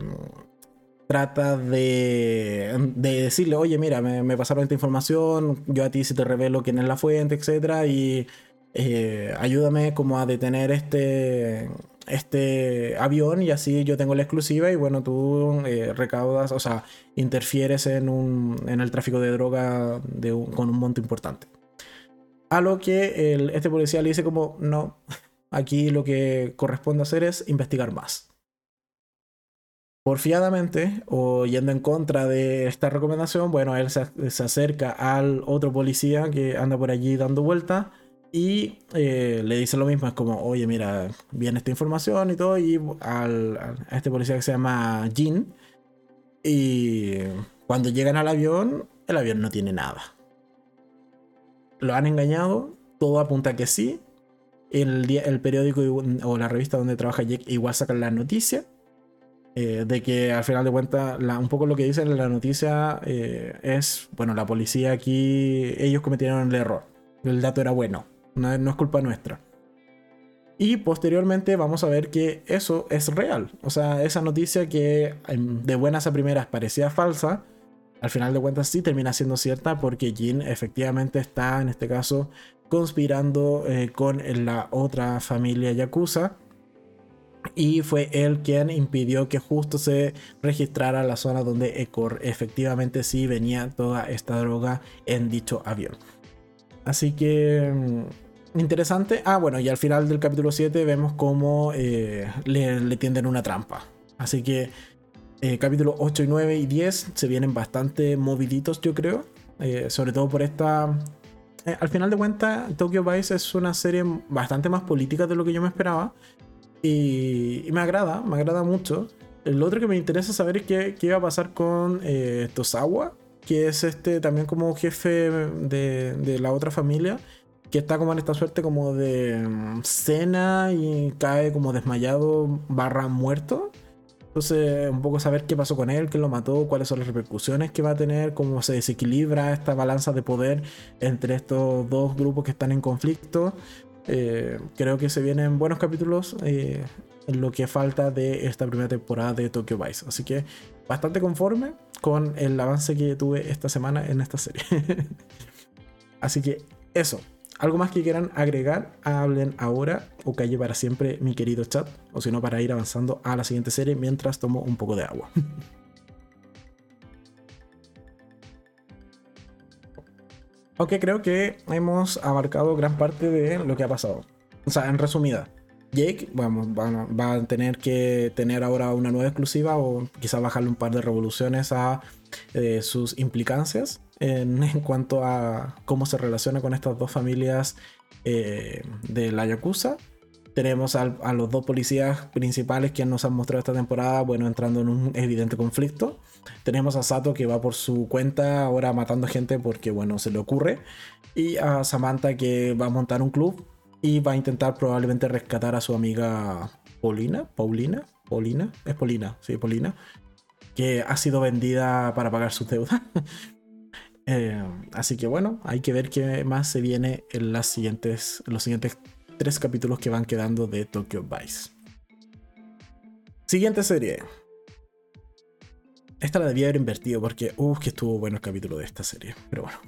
trata de, de decirle, oye, mira, me, pasaron esta información, yo a ti si te revelo quién es la fuente, etcétera, y eh, ayúdame como a detener este, este avión y así yo tengo la exclusiva y bueno, tú eh, recaudas, o sea, interfieres en, un, en el tráfico de droga de con un monto importante. A lo que este policía le dice como, no, aquí lo que corresponde hacer es investigar más porfiadamente o yendo en contra de esta recomendación, bueno, él se, acerca al otro policía que anda por allí dando vuelta y eh, le dice lo mismo, es como, oye, mira, viene esta información y todo, y al, a este policía que se llama Jin, y cuando llegan al avión, el avión no tiene nada. Lo han engañado, todo apunta que sí. El, el periódico o la revista donde trabaja Jake igual sacan la noticia eh, de que al final de cuentas, un poco lo que dice en la noticia eh, es, bueno, la policía aquí, ellos cometieron el error, el dato era bueno, no, es culpa nuestra. Y posteriormente vamos a ver que eso es real, o sea, esa noticia que em, de buenas a primeras parecía falsa, al final de cuentas sí termina siendo cierta porque Jin efectivamente está en este caso conspirando eh, con la otra familia Yakuza y fue él quien impidió que justo se registrara la zona donde Ecor efectivamente sí venía toda esta droga en dicho avión. Así que mm, interesante. Ah, bueno, y al final del capítulo 7 vemos cómo eh, le, tienden una trampa. Así que eh, capítulo 8 y 9 y 10 se vienen bastante moviditos, yo creo. Eh, sobre todo por esta... al final de cuentas, Tokyo Vice es una serie bastante más política de lo que yo me esperaba. Y, me agrada, me agrada mucho. El otro que me interesa saber es qué, qué va a pasar con eh, Tosawa, que es este también como jefe de, de, la otra familia. que está como en esta suerte como de mm, cena y cae como desmayado barra muerto. Entonces, un poco saber qué pasó con él, qué lo mató, cuáles son las repercusiones que va a tener, cómo se desequilibra esta balanza de poder entre estos dos grupos que están en conflicto. Eh, creo que se vienen buenos capítulos eh, en lo que falta de esta primera temporada de Tokyo Vice. Así que bastante conforme con el avance que tuve esta semana en esta serie. Así que eso, ¿Algo más que quieran agregar? Hablen ahora o calle para siempre mi querido chat. O si no, para ir avanzando a la siguiente serie mientras tomo un poco de agua. Aunque creo que hemos abarcado gran parte de lo que ha pasado. O sea, en resumida, Jake vamos, va, a tener que tener ahora una nueva exclusiva o quizá bajarle un par de revoluciones a eh, sus implicancias en, cuanto a cómo se relaciona con estas dos familias eh, de la Yakuza. Tenemos a los dos policías principales que nos han mostrado esta temporada, bueno, entrando en un evidente conflicto. Tenemos a Sato que va por su cuenta ahora matando gente porque, bueno, se le ocurre. Y a Samantha que va a montar un club y va a intentar probablemente rescatar a su amiga Paulina. Paulina, Paulina, es Paulina, sí, Paulina, que ha sido vendida para pagar sus deudas. Eh, así que bueno, hay que ver qué más se viene en, las siguientes, los siguientes tres capítulos que van quedando de Tokyo Vice. Siguiente serie. Esta la debía haber invertido porque, uff, que estuvo bueno el capítulo de esta serie. Pero bueno,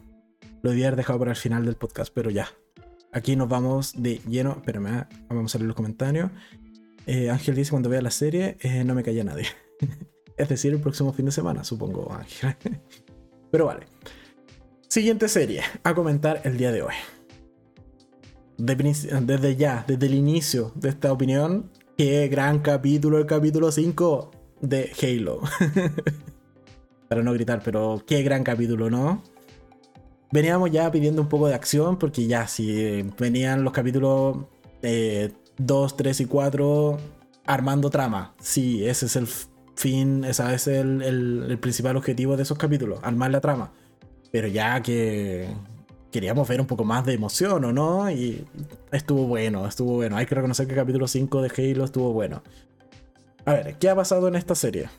lo debía haber dejado para el final del podcast, pero ya. Aquí nos vamos de lleno. Espérame, ah, vamos a leer los comentarios. Eh, Ángel dice: Cuando vea la serie, eh, no me calla nadie. es decir, el próximo fin de semana, supongo, Ángel. pero vale. Siguiente serie a comentar el día de hoy. desde ya, desde el inicio de esta opinión, qué gran capítulo, el capítulo 5 de Halo. Para no gritar, pero qué gran capítulo, ¿no? Veníamos ya pidiendo un poco de acción porque ya si venían los capítulos 2, eh, 3 y 4 armando trama. Sí, ese es el fin, ese es el principal objetivo de esos capítulos, armar la trama pero ya que queríamos ver un poco más de emoción, ¿o no? Y estuvo bueno, estuvo bueno. Hay que reconocer que el capítulo 5 de Halo estuvo bueno. A ver, ¿qué ha pasado en esta serie?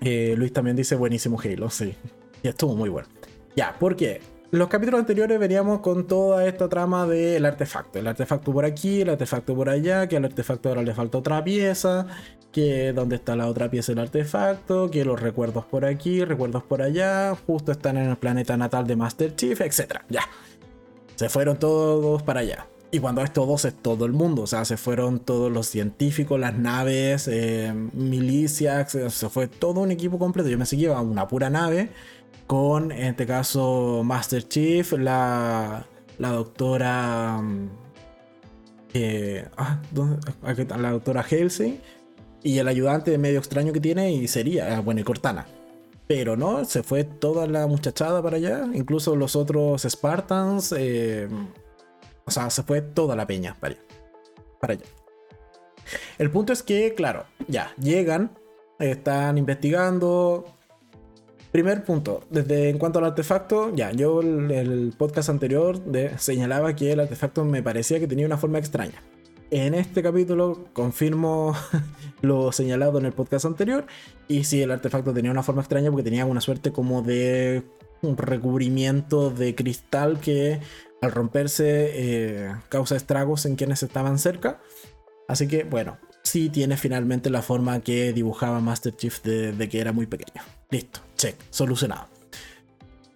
Eh, Luis también dice buenísimo Halo, sí. Y estuvo muy bueno. Ya, ¿por qué? Los capítulos anteriores veníamos con toda esta trama del artefacto. El artefacto por aquí, el artefacto por allá, que al artefacto ahora le falta otra pieza, que dónde está la otra pieza del artefacto, que los recuerdos por aquí, recuerdos por allá, justo están en el planeta natal de Master Chief, etc. Ya. Se fueron todos para allá. Y cuando es todos es todo el mundo, o sea, se fueron todos los científicos, las naves, eh, milicias, se fue todo un equipo completo. Yo me seguía a una pura nave con, en este caso, Master Chief, la, la doctora... Mm, eh, ah, la doctora Helsing y el ayudante medio extraño que tiene y sería, ah, bueno, y Cortana. Pero no, se fue toda la muchachada para allá, incluso los otros Spartans. Eh, o sea, se fue toda la peña para allá. Para allá. El punto es que, claro, ya, llegan, están investigando. Primer punto, desde en cuanto al artefacto, ya, yo el, el podcast anterior de, señalaba que el artefacto me parecía que tenía una forma extraña. En este capítulo confirmo lo señalado en el podcast anterior. Y si el artefacto tenía una forma extraña porque tenía una suerte como de un recubrimiento de cristal que al romperse eh, causa estragos en quienes estaban cerca. Así que bueno, sí tiene finalmente la forma que dibujaba Master Chief de, de que era muy pequeño. Listo, check, solucionado.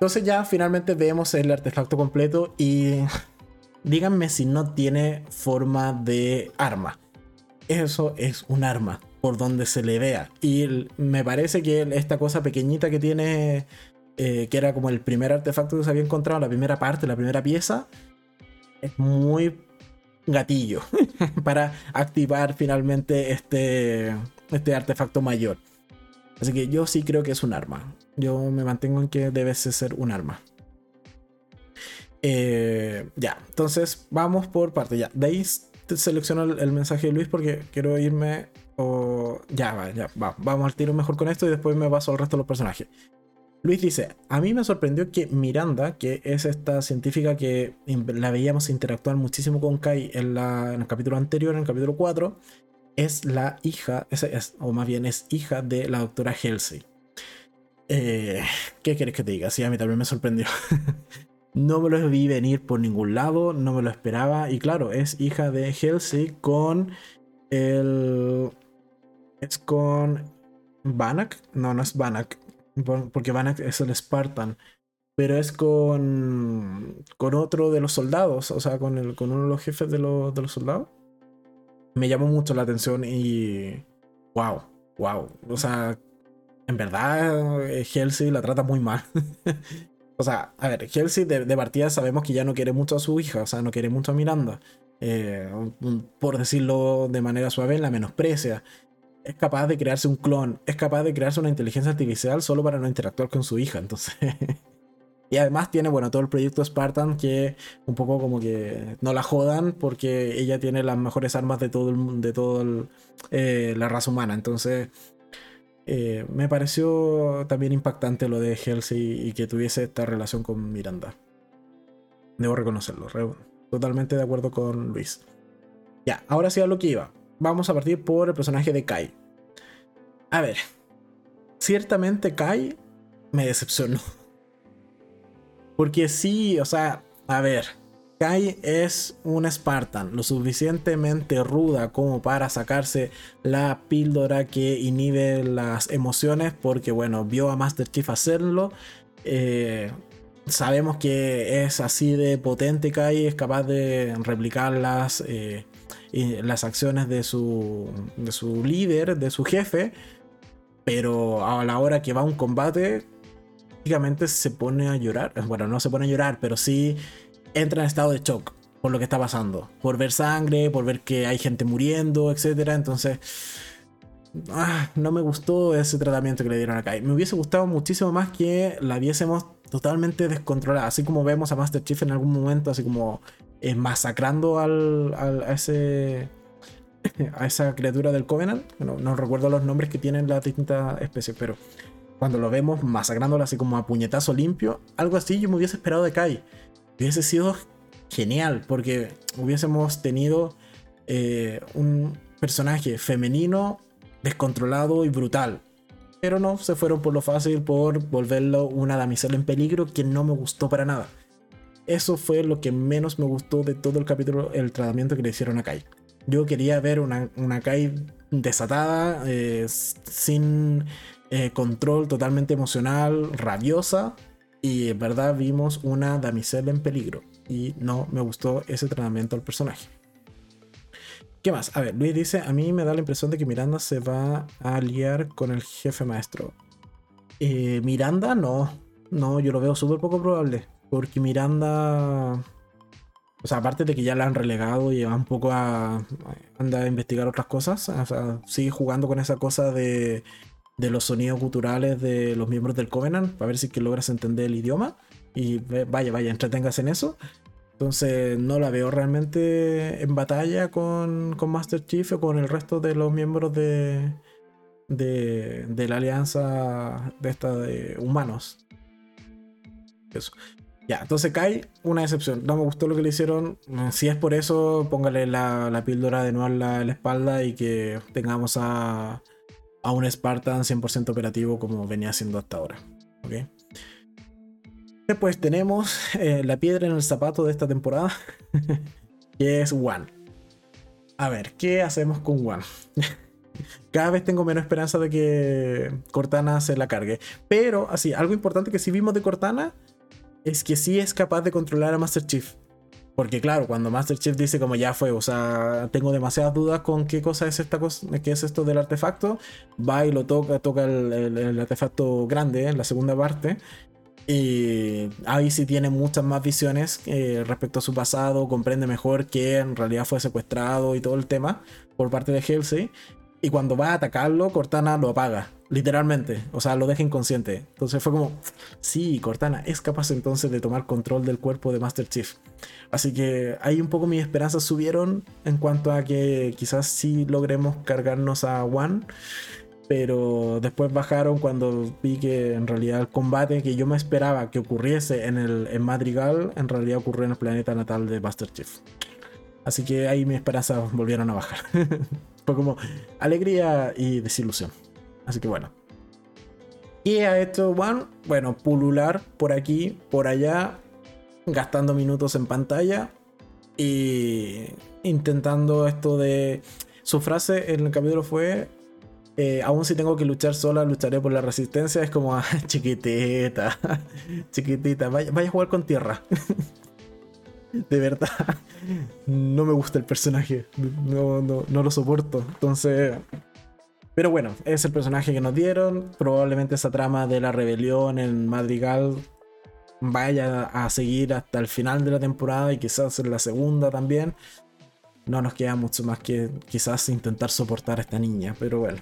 Entonces ya finalmente vemos el artefacto completo y díganme si no tiene forma de arma. Eso es un arma, por donde se le vea. Y me parece que esta cosa pequeñita que tiene, eh, que era como el primer artefacto que se había encontrado, la primera parte, la primera pieza, es muy gatillo para activar finalmente este, este artefacto mayor. Así que yo sí creo que es un arma. Yo me mantengo en que debe ser un arma. Eh, ya, entonces vamos por parte. Ya, de ahí selecciono el, mensaje de Luis porque quiero irme. O ya, va, ya, va. Vamos al tiro mejor con esto y después me paso al resto de los personajes. Luis dice, a mí me sorprendió que Miranda, que es esta científica que la veíamos interactuar muchísimo con Kai en, el capítulo anterior, en el capítulo 4, es la hija, o más bien es hija de la doctora Halsey. Eh, ¿Qué quieres que te diga? Sí, a mí también me sorprendió. no me lo vi venir por ningún lado, no me lo esperaba. Y claro, es hija de Halsey con el... Es con Bannock. No, no es Bannock porque Van es el Spartan, pero es con, con otro de los soldados, o sea, con, el, con uno de los jefes de, los, de los soldados. Me llamó mucho la atención y. ¡Wow! ¡Wow! O sea, en verdad, eh, Halsey la trata muy mal. o sea, a ver, Halsey de, de, partida sabemos que ya no quiere mucho a su hija, o sea, no quiere mucho a Miranda. Eh, por decirlo de manera suave, la menosprecia es capaz de crearse un clon, es capaz de crearse una inteligencia artificial solo para no interactuar con su hija. Entonces. y además tiene, bueno, todo el proyecto Spartan que un poco como que no la jodan porque ella tiene las mejores armas de todo el, de todo eh, la raza humana. Entonces. Eh, me pareció también impactante lo de Halsey y que tuviese esta relación con Miranda. Debo reconocerlo. totalmente de acuerdo con Luis. Ya, ahora sí a lo que iba vamos a partir por el personaje de Kai. A ver, ciertamente Kai me decepcionó. Porque sí, o sea, a ver, Kai es un Spartan, lo suficientemente ruda como para sacarse la píldora que inhibe las emociones, porque bueno, vio a Master Chief hacerlo. Eh, sabemos que es así de potente Kai, es capaz de replicarlas. Eh, las acciones de su, de su líder, de su jefe, pero a la hora que va a un combate, prácticamente se pone a llorar. Bueno, no se pone a llorar, pero sí entra en estado de shock por lo que está pasando, por ver sangre, por ver que hay gente muriendo, etc. Entonces, ah, no me gustó ese tratamiento que le dieron acá. Me hubiese gustado muchísimo más que la viésemos totalmente descontrolada, así como vemos a Master Chief en algún momento, así como masacrando al, a, ese, a esa criatura del Covenant. no recuerdo los nombres que tienen las distintas especies, pero cuando lo vemos masacrándola así como a puñetazo limpio, algo así yo me hubiese esperado de Kai. Hubiese sido genial, porque hubiésemos tenido eh, un personaje femenino, descontrolado y brutal. Pero no, se fueron por lo fácil, por volverlo una damisela en peligro que no me gustó para nada. Eso fue lo que menos me gustó de todo el capítulo, el tratamiento que le hicieron a Kai. Yo quería ver una, una Kai desatada, eh, sin eh, control, totalmente emocional, rabiosa. Y en verdad vimos una damisela en peligro. Y no me gustó ese tratamiento al personaje. ¿Qué más? A ver, Luis dice, a mí me da la impresión de que Miranda se va a aliar con el jefe maestro. Eh, Miranda no, no, yo lo veo súper poco probable. Porque Miranda. O sea, aparte de que ya la han relegado y va un poco a. anda a investigar otras cosas. O sea, sigue jugando con esa cosa de. de los sonidos culturales de los miembros del Covenant. Para ver si que logras entender el idioma. Y vaya, vaya, entreténgase en eso. Entonces no la veo realmente en batalla con, con Master Chief o con el resto de los miembros de, de, de la alianza de esta de humanos. Eso. Entonces Kai, una excepción. No me gustó lo que le hicieron. Si es por eso, póngale la, píldora de nuevo en la, espalda y que tengamos a, a un Spartan 100% operativo como venía siendo hasta ahora. ¿Ok? Después tenemos eh, la piedra en el zapato de esta temporada, que es One. A ver, ¿qué hacemos con One? Cada vez tengo menos esperanza de que Cortana se la cargue. Pero, así, algo importante que sí vimos de Cortana es que sí es capaz de controlar a Master Chief. Porque claro, cuando Master Chief dice como ya fue, o sea, tengo demasiadas dudas con qué cosa es esta cosa, qué es esto del artefacto, va y lo toca, toca el, artefacto grande en la segunda parte. Y ahí sí tiene muchas más visiones eh, respecto a su pasado, comprende mejor que en realidad fue secuestrado y todo el tema por parte de Halsey. Y cuando va a atacarlo, Cortana lo apaga, literalmente. O sea, lo deja inconsciente. Entonces fue como, sí, Cortana es capaz entonces de tomar control del cuerpo de Master Chief. Así que ahí un poco mis esperanzas subieron en cuanto a que quizás sí logremos cargarnos a One. pero después bajaron cuando vi que en realidad el combate que yo me esperaba que ocurriese en el en Madrigal, en realidad ocurrió en el planeta natal de Master Chief. Así que ahí mis esperanzas volvieron a bajar. Fue como alegría y desilusión. Así que bueno. Y a esto, bueno, bueno, pulular por aquí, por allá, gastando minutos en pantalla y intentando esto de... Su frase en el capítulo fue, eh, aún si tengo que luchar sola, lucharé por la resistencia. Es como, ah, chiquitita, chiquitita, vaya, vaya a jugar con tierra. de verdad, no me gusta el personaje, no, no, no lo soporto. Entonces, pero bueno, es el personaje que nos dieron. Probablemente esa trama de la rebelión en Madrigal vaya a seguir hasta el final de la temporada y quizás en la segunda también. No nos queda mucho más que quizás intentar soportar a esta niña, pero bueno.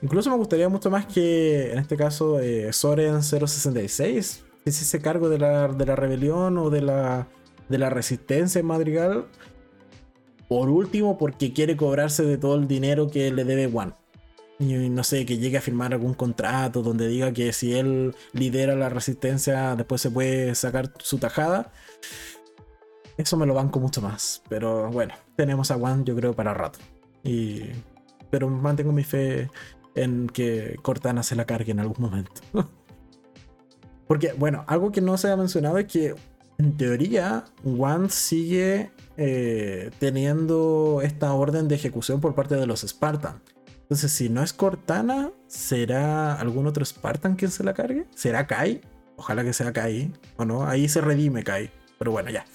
Incluso me gustaría mucho más que en este caso eh, Soren 066 ese cargo de la, de la rebelión o de la, de la resistencia en Madrigal. Por último, porque quiere cobrarse de todo el dinero que le debe One y no sé, que llegue a firmar algún contrato donde diga que si él lidera la resistencia, después se puede sacar su tajada. Eso me lo banco mucho más. Pero bueno, tenemos a Juan, yo creo, para rato. Y... Pero mantengo mi fe en que Cortana se la cargue en algún momento. Porque, bueno, algo que no se ha mencionado es que en teoría Juan sigue eh, teniendo esta orden de ejecución por parte de los Spartans. Entonces, si no es Cortana, ¿será algún otro Spartan quien se la cargue? ¿Será Kai? Ojalá que sea Kai, ¿o no? Ahí se redime Kai. Pero bueno, ya.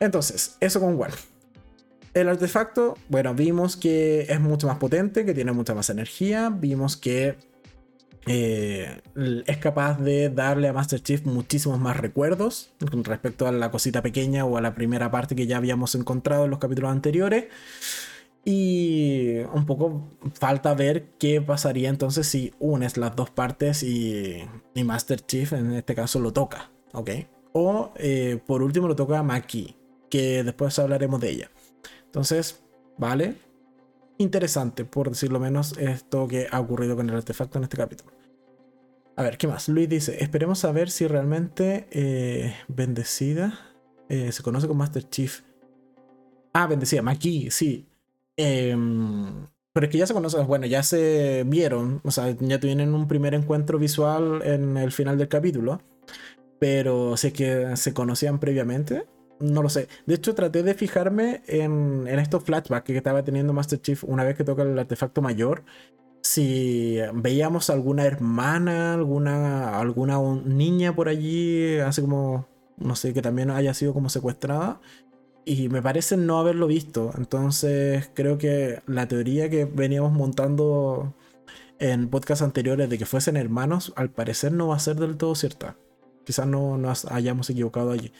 Entonces, eso con Wall. El artefacto, bueno, vimos que es mucho más potente, que tiene mucha más energía. Vimos que eh, es capaz de darle a Master Chief muchísimos más recuerdos con respecto a la cosita pequeña o a la primera parte que ya habíamos encontrado en los capítulos anteriores. Y un poco falta ver qué pasaría entonces si unes las dos partes y, Master Chief en este caso lo toca, ¿ok? O eh, por último lo toca Maki, que después hablaremos de ella. Entonces, ¿vale? Interesante, por decirlo menos, esto que ha ocurrido con el artefacto en este capítulo. A ver, ¿qué más? Luis dice, esperemos a ver si realmente eh, Bendecida eh, se conoce como Master Chief. Ah, Bendecida, Maki, sí. Em, pero es que ya se conocen, bueno, ya se vieron, o sea, ya tienen un primer encuentro visual en el final del capítulo, pero sé que se conocían previamente, no lo sé. De hecho, traté de fijarme en, en estos flashbacks que estaba teniendo Master Chief una vez que toca el artefacto mayor, si veíamos alguna hermana, alguna, alguna niña por allí, así como, no sé, que también haya sido como secuestrada y me parece no haberlo visto. Entonces creo que la teoría que veníamos montando en podcasts anteriores de que fuesen hermanos, al parecer no va a ser del todo cierta. Quizás no nos hayamos equivocado allí.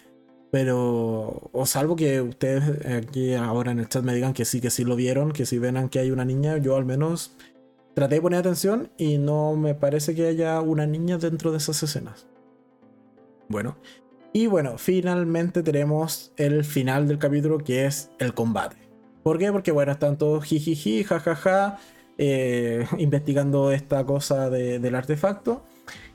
Pero, o salvo que ustedes aquí ahora en el chat me digan que sí, que sí lo vieron, que si ven que hay una niña, yo al menos traté de poner atención y no me parece que haya una niña dentro de esas escenas. Bueno, y bueno, finalmente tenemos el final del capítulo que es el combate. ¿Por qué? Porque bueno, están todos jijiji, jajaja, eh, investigando esta cosa del artefacto.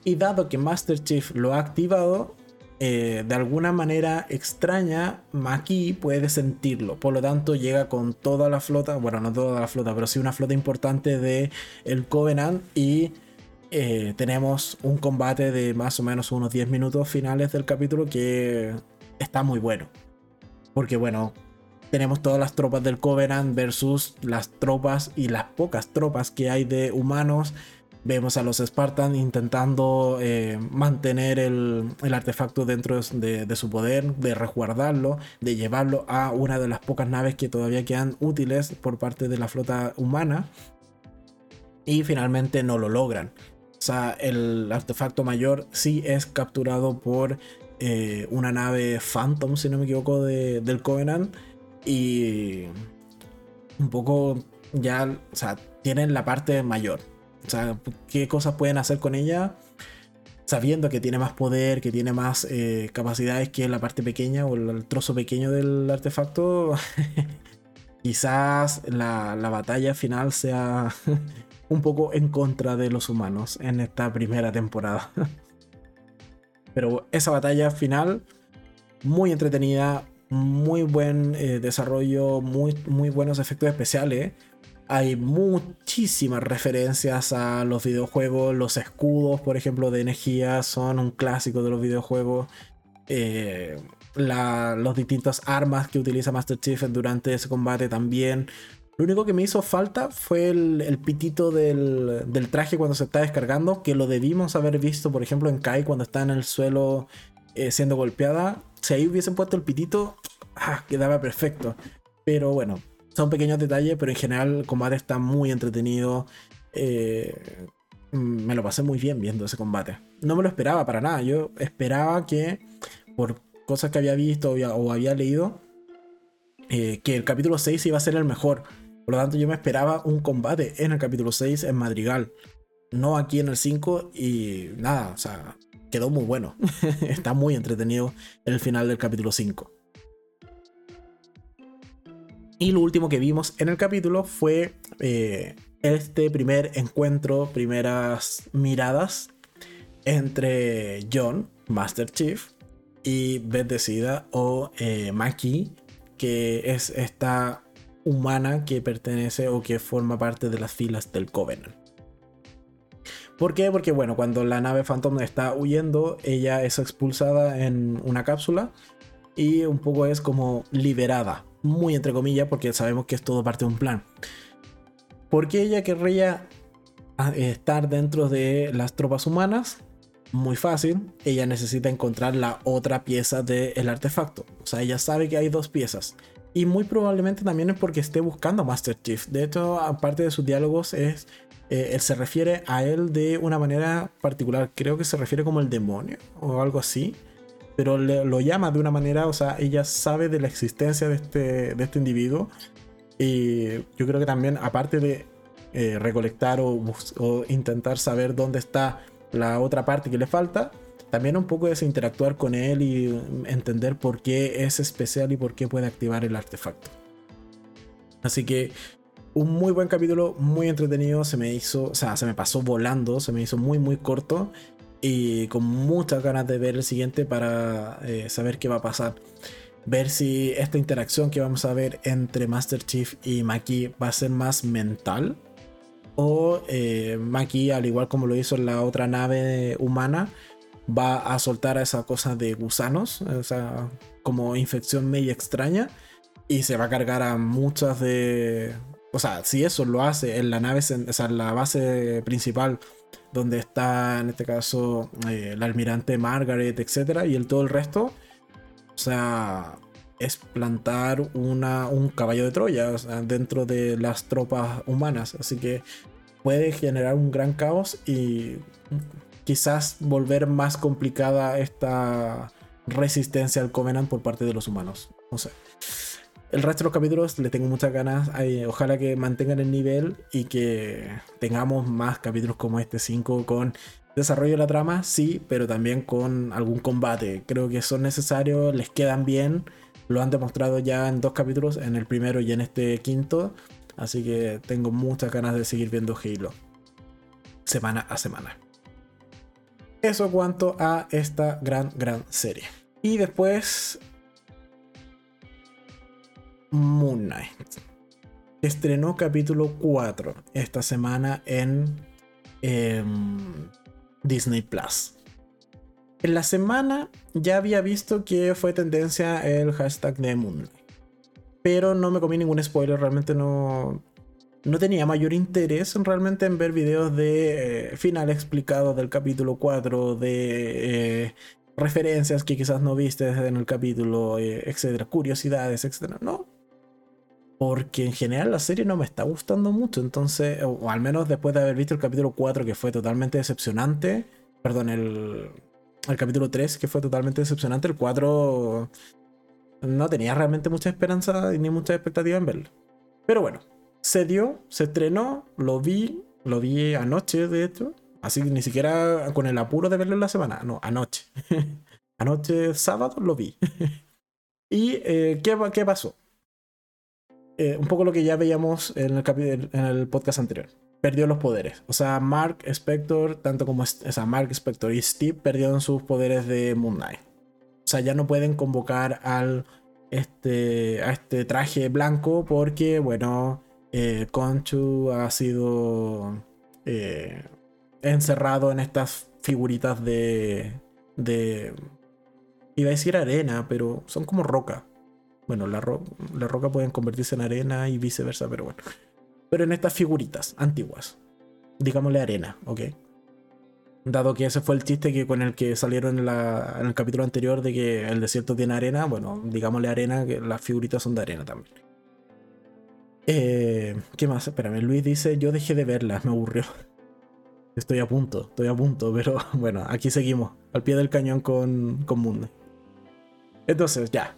Y dado que Master Chief lo ha activado, eh, de alguna manera extraña, Maki puede sentirlo. Por lo tanto, llega con toda la flota, bueno, no toda la flota, pero sí una flota importante de el Covenant y eh, tenemos un combate de más o menos unos 10 minutos finales del capítulo que está muy bueno. Porque bueno, tenemos todas las tropas del Covenant versus las tropas y las pocas tropas que hay de humanos. Vemos a los Spartans intentando eh, mantener el, artefacto dentro de, de, su poder, de resguardarlo, de llevarlo a una de las pocas naves que todavía quedan útiles por parte de la flota humana. Y finalmente no lo logran. O sea, el artefacto mayor sí es capturado por eh, una nave Phantom, si no me equivoco, del Covenant. Y un poco ya, o sea, tienen la parte mayor. O sea, qué cosas pueden hacer con ella sabiendo que tiene más poder, que tiene más eh, capacidades que la parte pequeña o el, trozo pequeño del artefacto. Quizás la, la batalla final sea un poco en contra de los humanos en esta primera temporada. Pero esa batalla final, muy entretenida, muy buen eh, desarrollo, muy, muy buenos efectos especiales. Hay muchísimas referencias a los videojuegos, los escudos, por ejemplo, de energía son un clásico de los videojuegos. Eh, los distintas armas que utiliza Master Chief durante ese combate también. Lo único que me hizo falta fue el, pitito del, traje cuando se está descargando, que lo debimos haber visto, por ejemplo, en Kai cuando está en el suelo eh, siendo golpeada. Si ahí hubiesen puesto el pitito, ah, quedaba perfecto. Pero bueno, son pequeños detalles, pero en general el combate está muy entretenido. Eh, me lo pasé muy bien viendo ese combate. No me lo esperaba para nada. Yo esperaba que, por cosas que había visto o había, leído, eh, que el capítulo 6 iba a ser el mejor. Por lo tanto, yo me esperaba un combate en el capítulo 6 en Madrigal. No aquí en el 5 y nada, o sea, quedó muy bueno. Está muy entretenido el final del capítulo 5. Y lo último que vimos en el capítulo fue eh, este primer encuentro, primeras miradas entre John, Master Chief, y Beth Decida o eh, Maki, que es esta humana que pertenece o que forma parte de las filas del Covenant. ¿Por qué? Porque bueno, cuando la nave Phantom está huyendo, ella es expulsada en una cápsula y un poco es como liberada, muy entre comillas, porque sabemos que es todo parte de un plan. ¿Por qué ella querría ah, estar dentro de las tropas humanas? Muy fácil, ella necesita encontrar la otra pieza del artefacto. O sea, ella sabe que hay dos piezas y muy probablemente también es porque esté buscando a Master Chief. De hecho, aparte de sus diálogos, es, eh, él se refiere a él de una manera particular. Creo que se refiere como el demonio o algo así. Pero lo llama de una manera, o sea, ella sabe de la existencia de este, de este individuo. Y yo creo que también, aparte de eh, recolectar o intentar saber dónde está la otra parte que le falta, también un poco es interactuar con él y entender por qué es especial y por qué puede activar el artefacto. Así que un muy buen capítulo, muy entretenido, se me hizo, o sea, se me pasó volando, se me hizo muy muy corto y con muchas ganas de ver el siguiente para eh, saber qué va a pasar. Ver si esta interacción que vamos a ver entre Master Chief y Maki va a ser más mental o eh, Maki, al igual como lo hizo en la otra nave humana, va a soltar a esa cosa de gusanos, o sea, como infección media extraña, y se va a cargar a muchas de... O sea, si eso lo hace en la nave, o sea, en la base principal, donde está en este caso eh, el almirante Margaret, etcétera, y el todo el resto, o sea, es plantar una, un caballo de Troya dentro de las tropas humanas. Así que puede generar un gran caos y quizás volver más complicada esta resistencia al Covenant por parte de los humanos. No sé. El resto de los capítulos le tengo muchas ganas. ojalá que mantengan el nivel y que tengamos más capítulos como este 5 con desarrollo de la trama, sí, pero también con algún combate. Creo que son necesarios, les quedan bien. Lo han demostrado ya en dos capítulos, en el primero y en este quinto. Así que tengo muchas ganas de seguir viendo Halo. Semana a semana. Eso cuanto a esta gran, gran serie. Y después... Moon Knight. Estrenó capítulo 4 esta semana en em, Disney Plus. En la semana ya había visto que fue tendencia el hashtag de Moon Knight. Pero no me comí ningún spoiler, realmente no, no tenía mayor interés realmente en ver videos de eh, final explicado del capítulo 4, de eh, referencias que quizás no viste en el capítulo, eh, etcétera, curiosidades, etcétera. No. Porque en general la serie no me está gustando mucho, entonces, o, al menos después de haber visto el capítulo 4 que fue totalmente decepcionante, perdón, el, el capítulo 3 que fue totalmente decepcionante, el 4 no tenía realmente mucha esperanza ni mucha expectativa en verlo. Pero bueno, se dio, se estrenó, lo vi, lo vi anoche, de hecho. Así que ni siquiera con el apuro de verlo en la semana, no, anoche. anoche, sábado, lo vi. ¿Y eh, ¿qué, ¿qué, pasó? Eh, un poco lo que ya veíamos en el, en el podcast anterior. perdió los poderes. O sea, Mark Spector, tanto como o sea, Mark Spector y Steve perdieron sus poderes de Moon Knight. O sea, ya no pueden convocar al este, a este traje blanco porque, bueno, eh, Conchu ha sido eh, encerrado en estas figuritas de, de... Iba a decir arena, pero son como roca. Bueno, la, la roca pueden convertirse en arena y viceversa, pero bueno. Pero en estas figuritas antiguas. Digámosle arena, ¿ok? Dado que ese fue el chiste que con el que salieron en, el capítulo anterior de que el desierto tiene arena, bueno, digámosle arena, que las figuritas son de arena también. Eh, ¿Qué más? Espérame, Luis dice, yo dejé de verlas, me aburrió. Estoy a punto, estoy a punto, pero bueno, aquí seguimos, al pie del cañón con, con Mundo. Entonces, ya.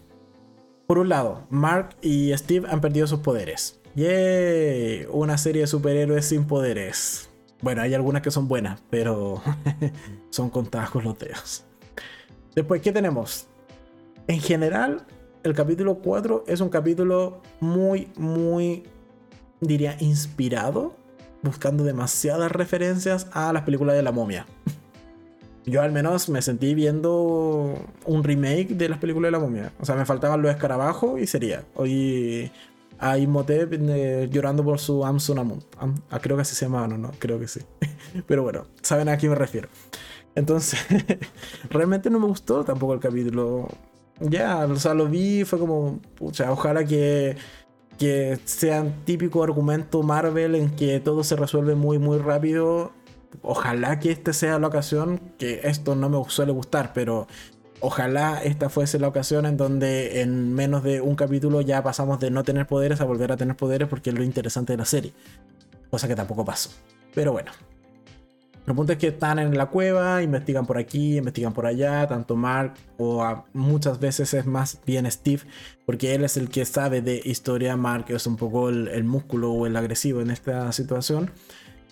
Por un lado, Mark y Steve han perdido sus poderes. ¡Yay! Una serie de superhéroes sin poderes. Bueno, hay algunas que son buenas, pero son contadas con los dedos. Después, ¿qué tenemos? En general, el capítulo 4 es un capítulo muy, muy, diría, inspirado, buscando demasiadas referencias a las películas de la momia. Yo al menos me sentí viendo un remake de las películas de la momia. O sea, me faltaban los escarabajos y sería. Hoy a Imhotep eh, llorando por su Amsun ah, creo que así se llamaba, no, no, creo que sí. Pero bueno, saben a quién me refiero. Entonces, realmente no me gustó tampoco el capítulo. Ya, o sea, lo vi, fue como, ojalá que, que sea un típico argumento Marvel en que todo se resuelve muy, muy rápido. Ojalá que esta sea la ocasión, que esto no me suele gustar, pero Ojalá esta fuese la ocasión en donde en menos de un capítulo ya pasamos de no tener poderes a volver a tener poderes porque es lo interesante de la serie. Cosa que tampoco pasó. Pero bueno. El punto es que están en la cueva, investigan por aquí, investigan por allá, tanto Mark o muchas veces es más bien Steve, porque él es el que sabe de historia, Mark es un poco el músculo o el agresivo en esta situación.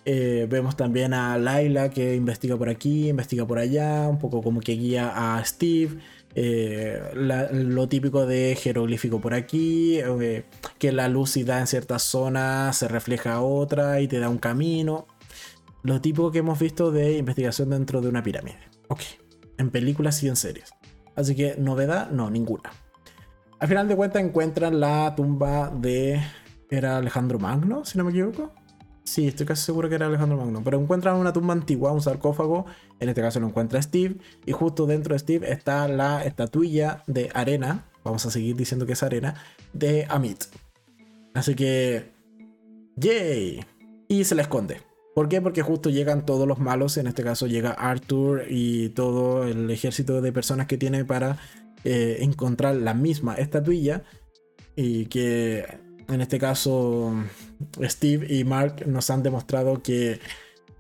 Eh, vemos también a Laila que investiga por aquí, investiga por allá, un poco como que guía a Steve. Eh, lo típico de jeroglífico por aquí, eh, que la luz da en ciertas zonas se refleja a otra y te da un camino. Lo típico que hemos visto de investigación dentro de una pirámide. Ok, en películas y en series. Así que novedad, no, ninguna. Al final de cuentas encuentran la tumba de... Era Alejandro Magno, si no me equivoco. Sí, estoy casi seguro que era Alejandro Magno. Pero encuentran una tumba antigua, un sarcófago. En este caso lo encuentra Steve. Y justo dentro de Steve está la estatuilla de arena. Vamos a seguir diciendo que es arena. De Amit. Así que. ¡Yay! Y se la esconde. ¿Por qué? Porque justo llegan todos los malos. En este caso llega Arthur y todo el ejército de personas que tiene para eh, encontrar la misma estatuilla. Y que en este caso Steve y Mark nos han demostrado que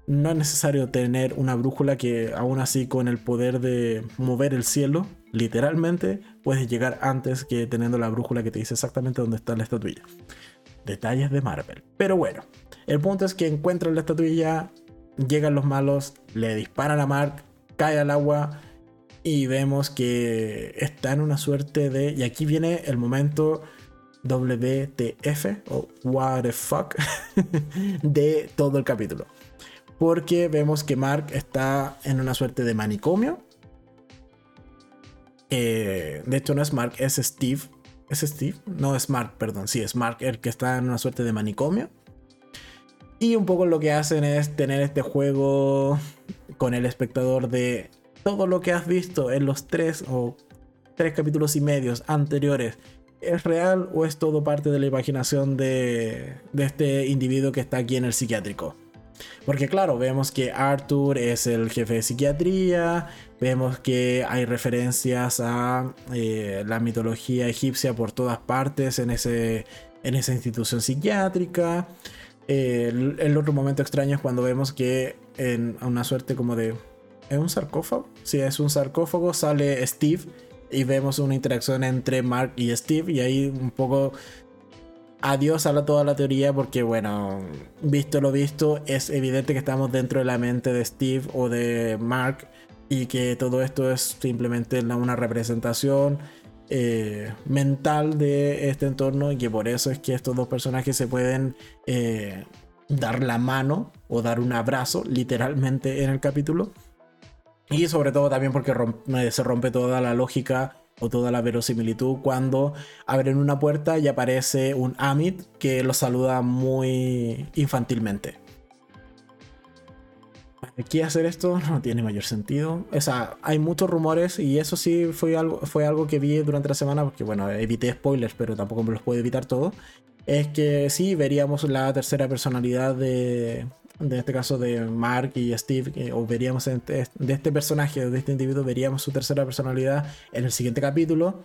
no es necesario tener una brújula que aún así con el poder de mover el cielo, literalmente, puedes llegar antes que teniendo la brújula que te dice exactamente dónde está la estatuilla. Detalles de Marvel. Pero bueno, el punto es que encuentran la estatuilla, llegan los malos, le disparan a Mark, cae al agua y vemos que está en una suerte de... Y aquí viene el momento WTF o What the fuck de todo el capítulo. Porque vemos que Mark está en una suerte de manicomio. Eh, de hecho, no es Mark, es Steve. ¿Es Steve? No es Mark, perdón. Sí, es Mark el que está en una suerte de manicomio. Y un poco lo que hacen es tener este juego con el espectador de todo lo que has visto en los tres o tres capítulos y medios anteriores ¿Es real o es todo parte de la imaginación de, este individuo que está aquí en el psiquiátrico? Porque claro, vemos que Arthur es el jefe de psiquiatría, vemos que hay referencias a eh, la mitología egipcia por todas partes en, ese, en esa institución psiquiátrica. el, otro momento extraño es cuando vemos que en una suerte como de... ¿Es un sarcófago? Si es un sarcófago, sale Steve y vemos una interacción entre Mark y Steve y ahí un poco adiós a toda la teoría porque bueno, visto lo visto, es evidente que estamos dentro de la mente de Steve o de Mark y que todo esto es simplemente una representación eh, mental de este entorno y que por eso es que estos dos personajes se pueden eh, dar la mano o dar un abrazo literalmente en el capítulo. Y sobre todo también porque se rompe toda la lógica o toda la verosimilitud cuando abren una puerta y aparece un Amit que los saluda muy infantilmente. Aquí hacer esto no tiene mayor sentido. O sea, hay muchos rumores y eso sí fue algo, fue algo que vi durante la semana porque, bueno, evité spoilers, pero tampoco me los puedo evitar todo. Es que sí, veríamos la tercera personalidad de, de este caso de Mark y Steve, o veríamos de este personaje, de este individuo, veríamos su tercera personalidad en el siguiente capítulo.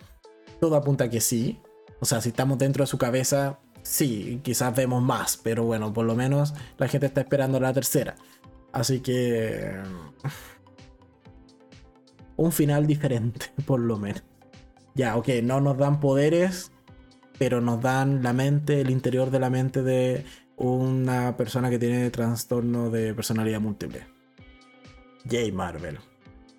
Todo apunta a que sí. O sea, si estamos dentro de su cabeza, sí, quizás vemos más, pero bueno, por lo menos la gente está esperando la tercera. Así que... Un final diferente, por lo menos. Ya, ok, no nos dan poderes, pero nos dan la mente, el interior de la mente de una persona que tiene trastorno de personalidad múltiple. Yay, Marvel.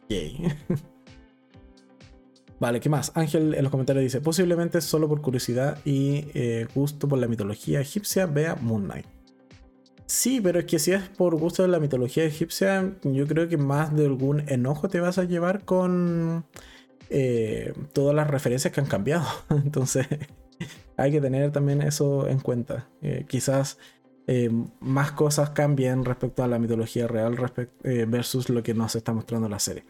Yay. vale, ¿qué más? Ángel en los comentarios dice, posiblemente solo por curiosidad y eh, gusto por la mitología egipcia, vea Moon Knight. Sí, pero es que si es por gusto de la mitología egipcia, yo creo que más de algún enojo te vas a llevar con eh, todas las referencias que han cambiado. Entonces, hay que tener también eso en cuenta. Eh, quizás eh, más cosas cambien respecto a la mitología real eh, versus lo que nos está mostrando la serie.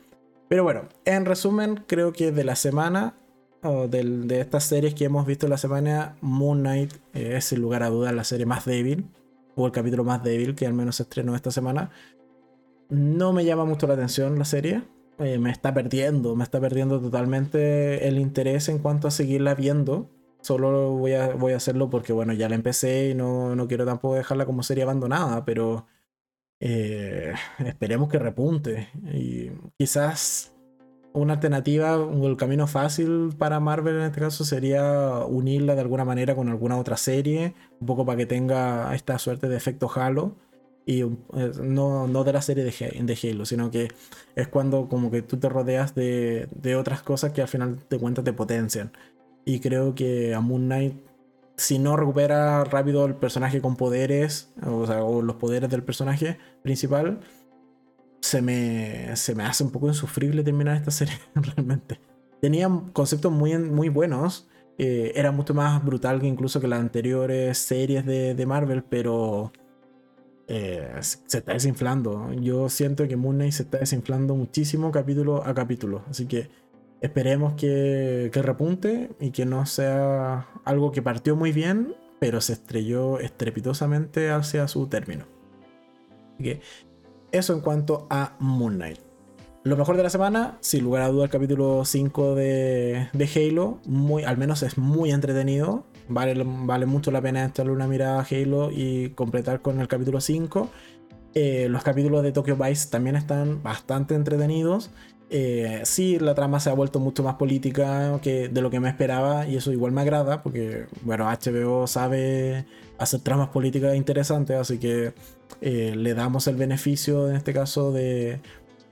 Pero bueno, en resumen, creo que de la semana, de, estas series que hemos visto la semana, Moon Knight es sin lugar a dudas la serie más débil, o el capítulo más débil que al menos estrenó esta semana. No me llama mucho la atención la serie. me está perdiendo, me está perdiendo totalmente el interés en cuanto a seguirla viendo. Solo voy a, voy a hacerlo porque, bueno, ya la empecé y no, no quiero tampoco dejarla como serie abandonada, pero eh, esperemos que repunte. Y quizás una alternativa el camino fácil para Marvel en este caso sería unirla de alguna manera con alguna otra serie, un poco para que tenga esta suerte de efecto Halo. Y eh, no, no de la serie de, de Halo, sino que es cuando como que tú te rodeas de, de otras cosas que al final de cuentas te potencian. Y creo que a Moon Knight, si no recupera rápido el personaje con poderes, o, sea, los poderes del personaje principal, se me, se me hace un poco insufrible terminar esta serie realmente. Tenía conceptos muy, muy buenos. Eh, era mucho más brutal que incluso que las anteriores series de, Marvel, pero eh, se está desinflando. Yo siento que Moon Knight se está desinflando muchísimo capítulo a capítulo. Así que Esperemos que, repunte y que no sea algo que partió muy bien, pero se estrelló estrepitosamente hacia su término. eso en cuanto a Moon Knight. Lo mejor de la semana, sin lugar a duda, el capítulo 5 de, Halo. Muy, al menos es muy entretenido. Vale, vale mucho la pena echarle una mirada a Halo y completar con el capítulo 5. Eh, los capítulos de Tokyo Vice también están bastante entretenidos. Eh, sí, la trama se ha vuelto mucho más política que de lo que me esperaba y eso igual me agrada porque, bueno, HBO sabe hacer tramas políticas interesantes, así que eh, le damos el beneficio, en este caso, de,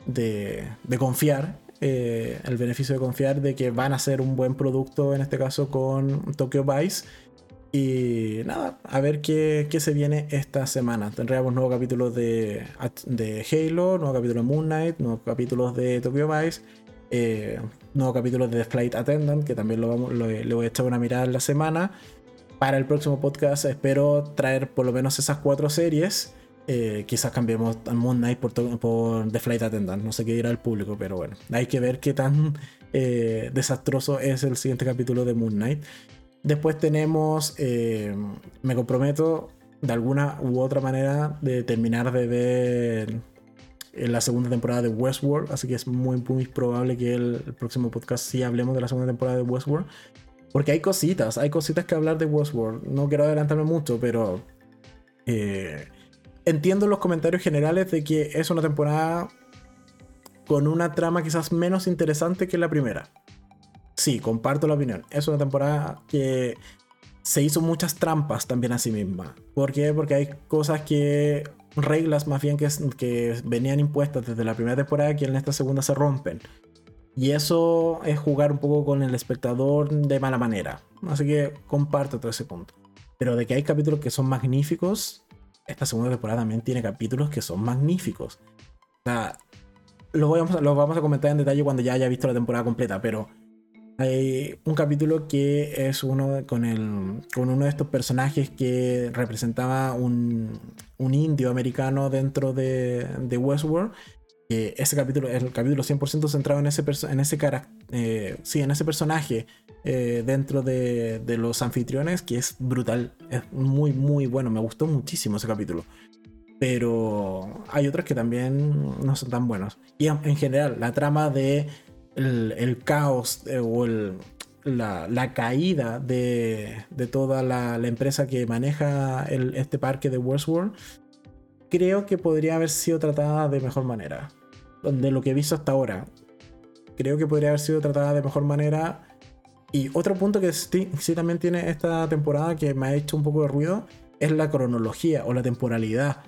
de, confiar, eh, el beneficio de confiar de que van a ser un buen producto, en este caso con Tokyo Vice y nada, a ver qué, se viene esta semana. Tendremos nuevos capítulos de, de Halo, nuevos capítulos de Moon Knight, nuevos capítulos de Tokyo Vice, eh, nuevos capítulos de The Flight Attendant, que también lo vamos, le voy a echar una mirada en la semana. Para el próximo podcast espero traer por lo menos esas cuatro series. Eh, quizás cambiemos a Moon Knight por, por, The Flight Attendant. No sé qué dirá el público, pero bueno, hay que ver qué tan eh, desastroso es el siguiente capítulo de Moon Knight. Después tenemos, eh, me comprometo de alguna u otra manera de terminar de ver la segunda temporada de Westworld, así que es muy, muy probable que el, próximo podcast sí hablemos de la segunda temporada de Westworld. Porque hay cositas, hay cositas que hablar de Westworld. No quiero adelantarme mucho, pero eh, entiendo los comentarios generales de que es una temporada con una trama quizás menos interesante que la primera sí, comparto la opinión. Es una temporada que se hizo muchas trampas también a sí misma. ¿Por qué? Porque hay cosas que, reglas más bien que, que venían impuestas desde la primera temporada que en esta segunda se rompen. Y eso es jugar un poco con el espectador de mala manera. Así que comparto todo ese punto. Pero de que hay capítulos que son magníficos, esta segunda temporada también tiene capítulos que son magníficos. O sea, los vamos, los vamos a comentar en detalle cuando ya haya visto la temporada completa, pero hay un capítulo que es uno con, el, con uno de estos personajes que representaba un, un indio americano dentro de, de Westworld. ese capítulo es el capítulo 100% centrado en ese, en ese, eh, sí, en ese personaje eh, dentro de, de, los anfitriones, que es brutal. Es muy, muy bueno. Me gustó muchísimo ese capítulo. Pero hay otros que también no son tan buenos. Y en general, la trama de el, caos eh, o la, caída de, toda la, empresa que maneja este parque de Westworld, creo que podría haber sido tratada de mejor manera. De lo que he visto hasta ahora, creo que podría haber sido tratada de mejor manera. Y otro punto que sí, sí también tiene esta temporada que me ha hecho un poco de ruido es la cronología o la temporalidad.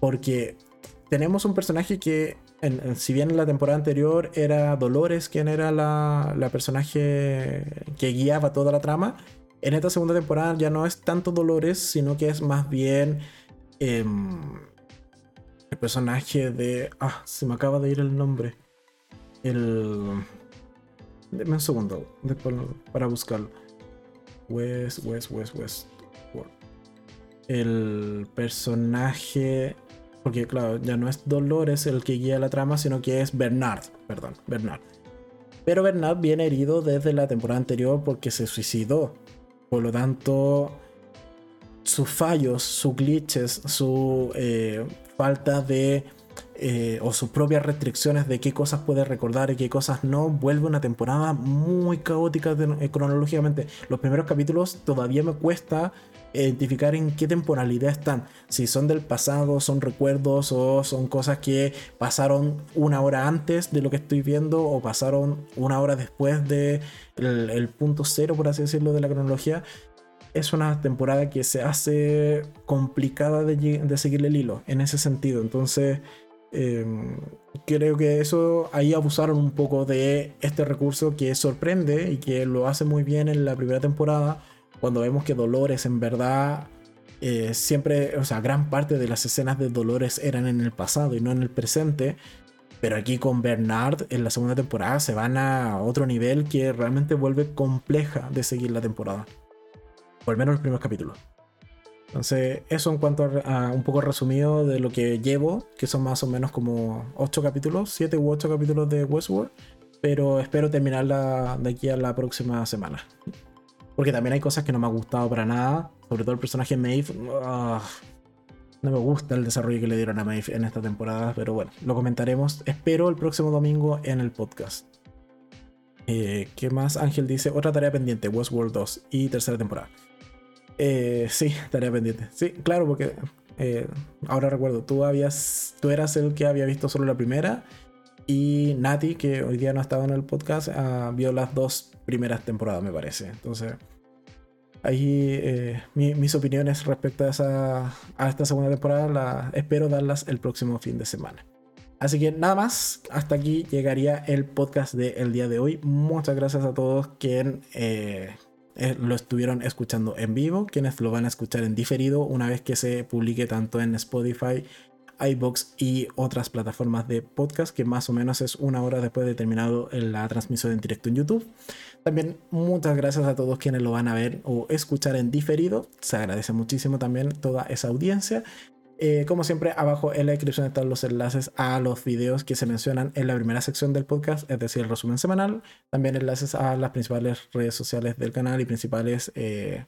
Porque tenemos un personaje que si bien en la temporada anterior era Dolores quien era la, personaje que guiaba toda la trama, en esta segunda temporada ya no es tanto Dolores, sino que es más bien em, el personaje de... Ah, se me acaba de ir el nombre. El... Deme un segundo para buscarlo. West, West, West, West. El personaje porque claro, ya no es Dolores el que guía la trama, sino que es Bernard, perdón, Bernard. Pero Bernard viene herido desde la temporada anterior porque se suicidó. Por lo tanto, sus fallos, sus glitches, su eh, falta de... Eh, o sus propias restricciones de qué cosas puede recordar y qué cosas no, vuelve una temporada muy caótica eh, cronológicamente. Los primeros capítulos todavía me cuesta identificar en qué temporalidad están. Si son del pasado, son recuerdos o son cosas que pasaron una hora antes de lo que estoy viendo o pasaron una hora después de el, punto cero, por así decirlo, de la cronología. Es una temporada que se hace complicada de, de seguirle el hilo en ese sentido. Entonces, em, creo que eso ahí abusaron un poco de este recurso que sorprende y que lo hace muy bien en la primera temporada cuando vemos que Dolores en verdad eh, siempre, o sea, gran parte de las escenas de Dolores eran en el pasado y no en el presente. Pero aquí con Bernard en la segunda temporada se van a otro nivel que realmente vuelve compleja de seguir la temporada. O al menos los primeros capítulos. Entonces, eso en cuanto a, un poco resumido de lo que llevo, que son más o menos como 8 capítulos, 7 u 8 capítulos de Westworld. Pero espero terminarla de aquí a la próxima semana. Porque también hay cosas que no me ha gustado para nada. Sobre todo el personaje Maeve. Ah, no me gusta el desarrollo que le dieron a Maeve en esta temporada. Pero bueno, lo comentaremos. Espero el próximo domingo en el podcast. Eh, ¿Qué más? Ángel dice, otra tarea pendiente, Westworld 2 y tercera temporada. Eh, sí, tarea pendiente. Sí, claro, porque eh, ahora recuerdo, tú habías, tú eras el que había visto solo la primera y Nati, que hoy día no ha estado en el podcast, ah, vio las dos primeras temporadas, me parece. Entonces, ahí eh, mis opiniones respecto a, esa, a esta segunda temporada la, espero darlas el próximo fin de semana. Así que nada más, hasta aquí llegaría el podcast del día de hoy. Muchas gracias a todos quienes eh, eh, lo estuvieron escuchando en vivo, quienes lo van a escuchar en diferido una vez que se publique tanto en Spotify iBox y otras plataformas de podcast, que más o menos es una hora después de terminado la transmisión en directo en YouTube. También muchas gracias a todos quienes lo van a ver o escuchar en diferido. Se agradece muchísimo también toda esa audiencia. Eh, como siempre, abajo en la descripción están los enlaces a los videos que se mencionan en la primera sección del podcast, es decir, el resumen semanal. También enlaces a las principales redes sociales del canal y principales, eh,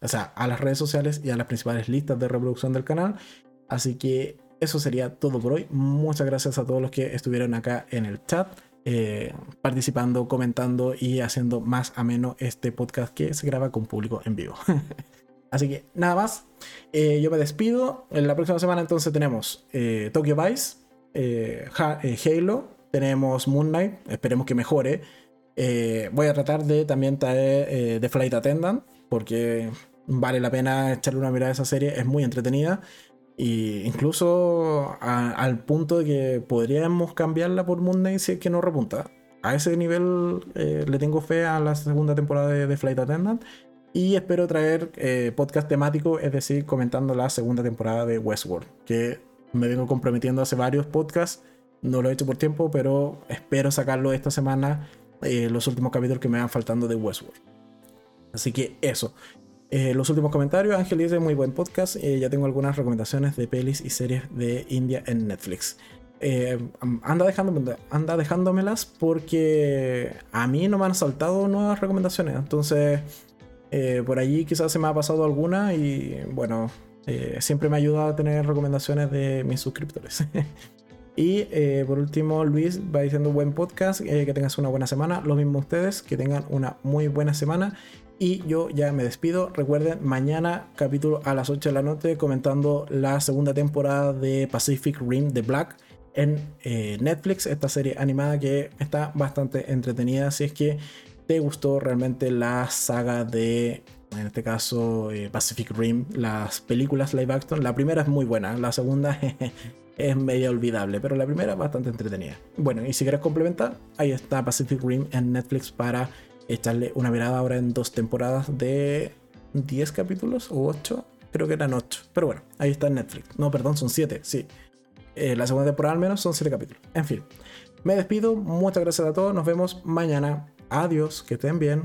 o sea, a las redes sociales y a las principales listas de reproducción del canal. Así que eso sería todo por hoy. Muchas gracias a todos los que estuvieron acá en el chat, eh, participando, comentando y haciendo más ameno este podcast que se graba con público en vivo. Así que nada más, eh, yo me despido. En la próxima semana entonces tenemos eh, Tokyo Vice, Halo, tenemos Moon Knight, esperemos que mejore. voy a tratar de también traer The Flight Attendant, porque vale la pena echarle una mirada a esa serie, es muy entretenida. Y incluso al punto de que podríamos cambiarla por Moon si es que no repunta. A ese nivel eh, le tengo fe a la segunda temporada de, Flight Attendant. Y espero traer eh, podcast temático, es decir, comentando la segunda temporada de Westworld, que me vengo comprometiendo hace varios podcasts. No lo he hecho por tiempo, pero espero sacarlo esta semana, eh, los últimos capítulos que me van faltando de Westworld. Así que eso. Eh, los últimos comentarios, Ángel dice muy buen podcast. ya tengo algunas recomendaciones de pelis y series de India en Netflix. anda, dejándome, anda dejándomelas porque a mí no me han saltado nuevas recomendaciones. Entonces, eh, por allí quizás se me ha pasado alguna y bueno, eh, siempre me ayuda a tener recomendaciones de mis suscriptores. y eh, por último, Luis va diciendo buen podcast, que tengas una buena semana. Lo mismo ustedes, que tengan una muy buena semana. Y yo ya me despido. Recuerden, mañana capítulo a las 8 de la noche comentando la segunda temporada de Pacific Rim The Black en Netflix, esta serie animada que está bastante entretenida. Si es que te gustó realmente la saga de, en este caso, eh, Pacific Rim, las películas live action. La primera es muy buena, la segunda es medio olvidable, pero la primera es bastante entretenida. Bueno, y si quieres complementar, ahí está Pacific Rim en Netflix para echarle una mirada ahora en dos temporadas de 10 capítulos o 8. Creo que eran 8. Pero bueno, ahí está en Netflix. No, perdón, son 7, sí. Eh, la segunda temporada al menos son 7 capítulos. En fin. Me despido, muchas gracias a todos, nos vemos mañana Adiós, que estén bien.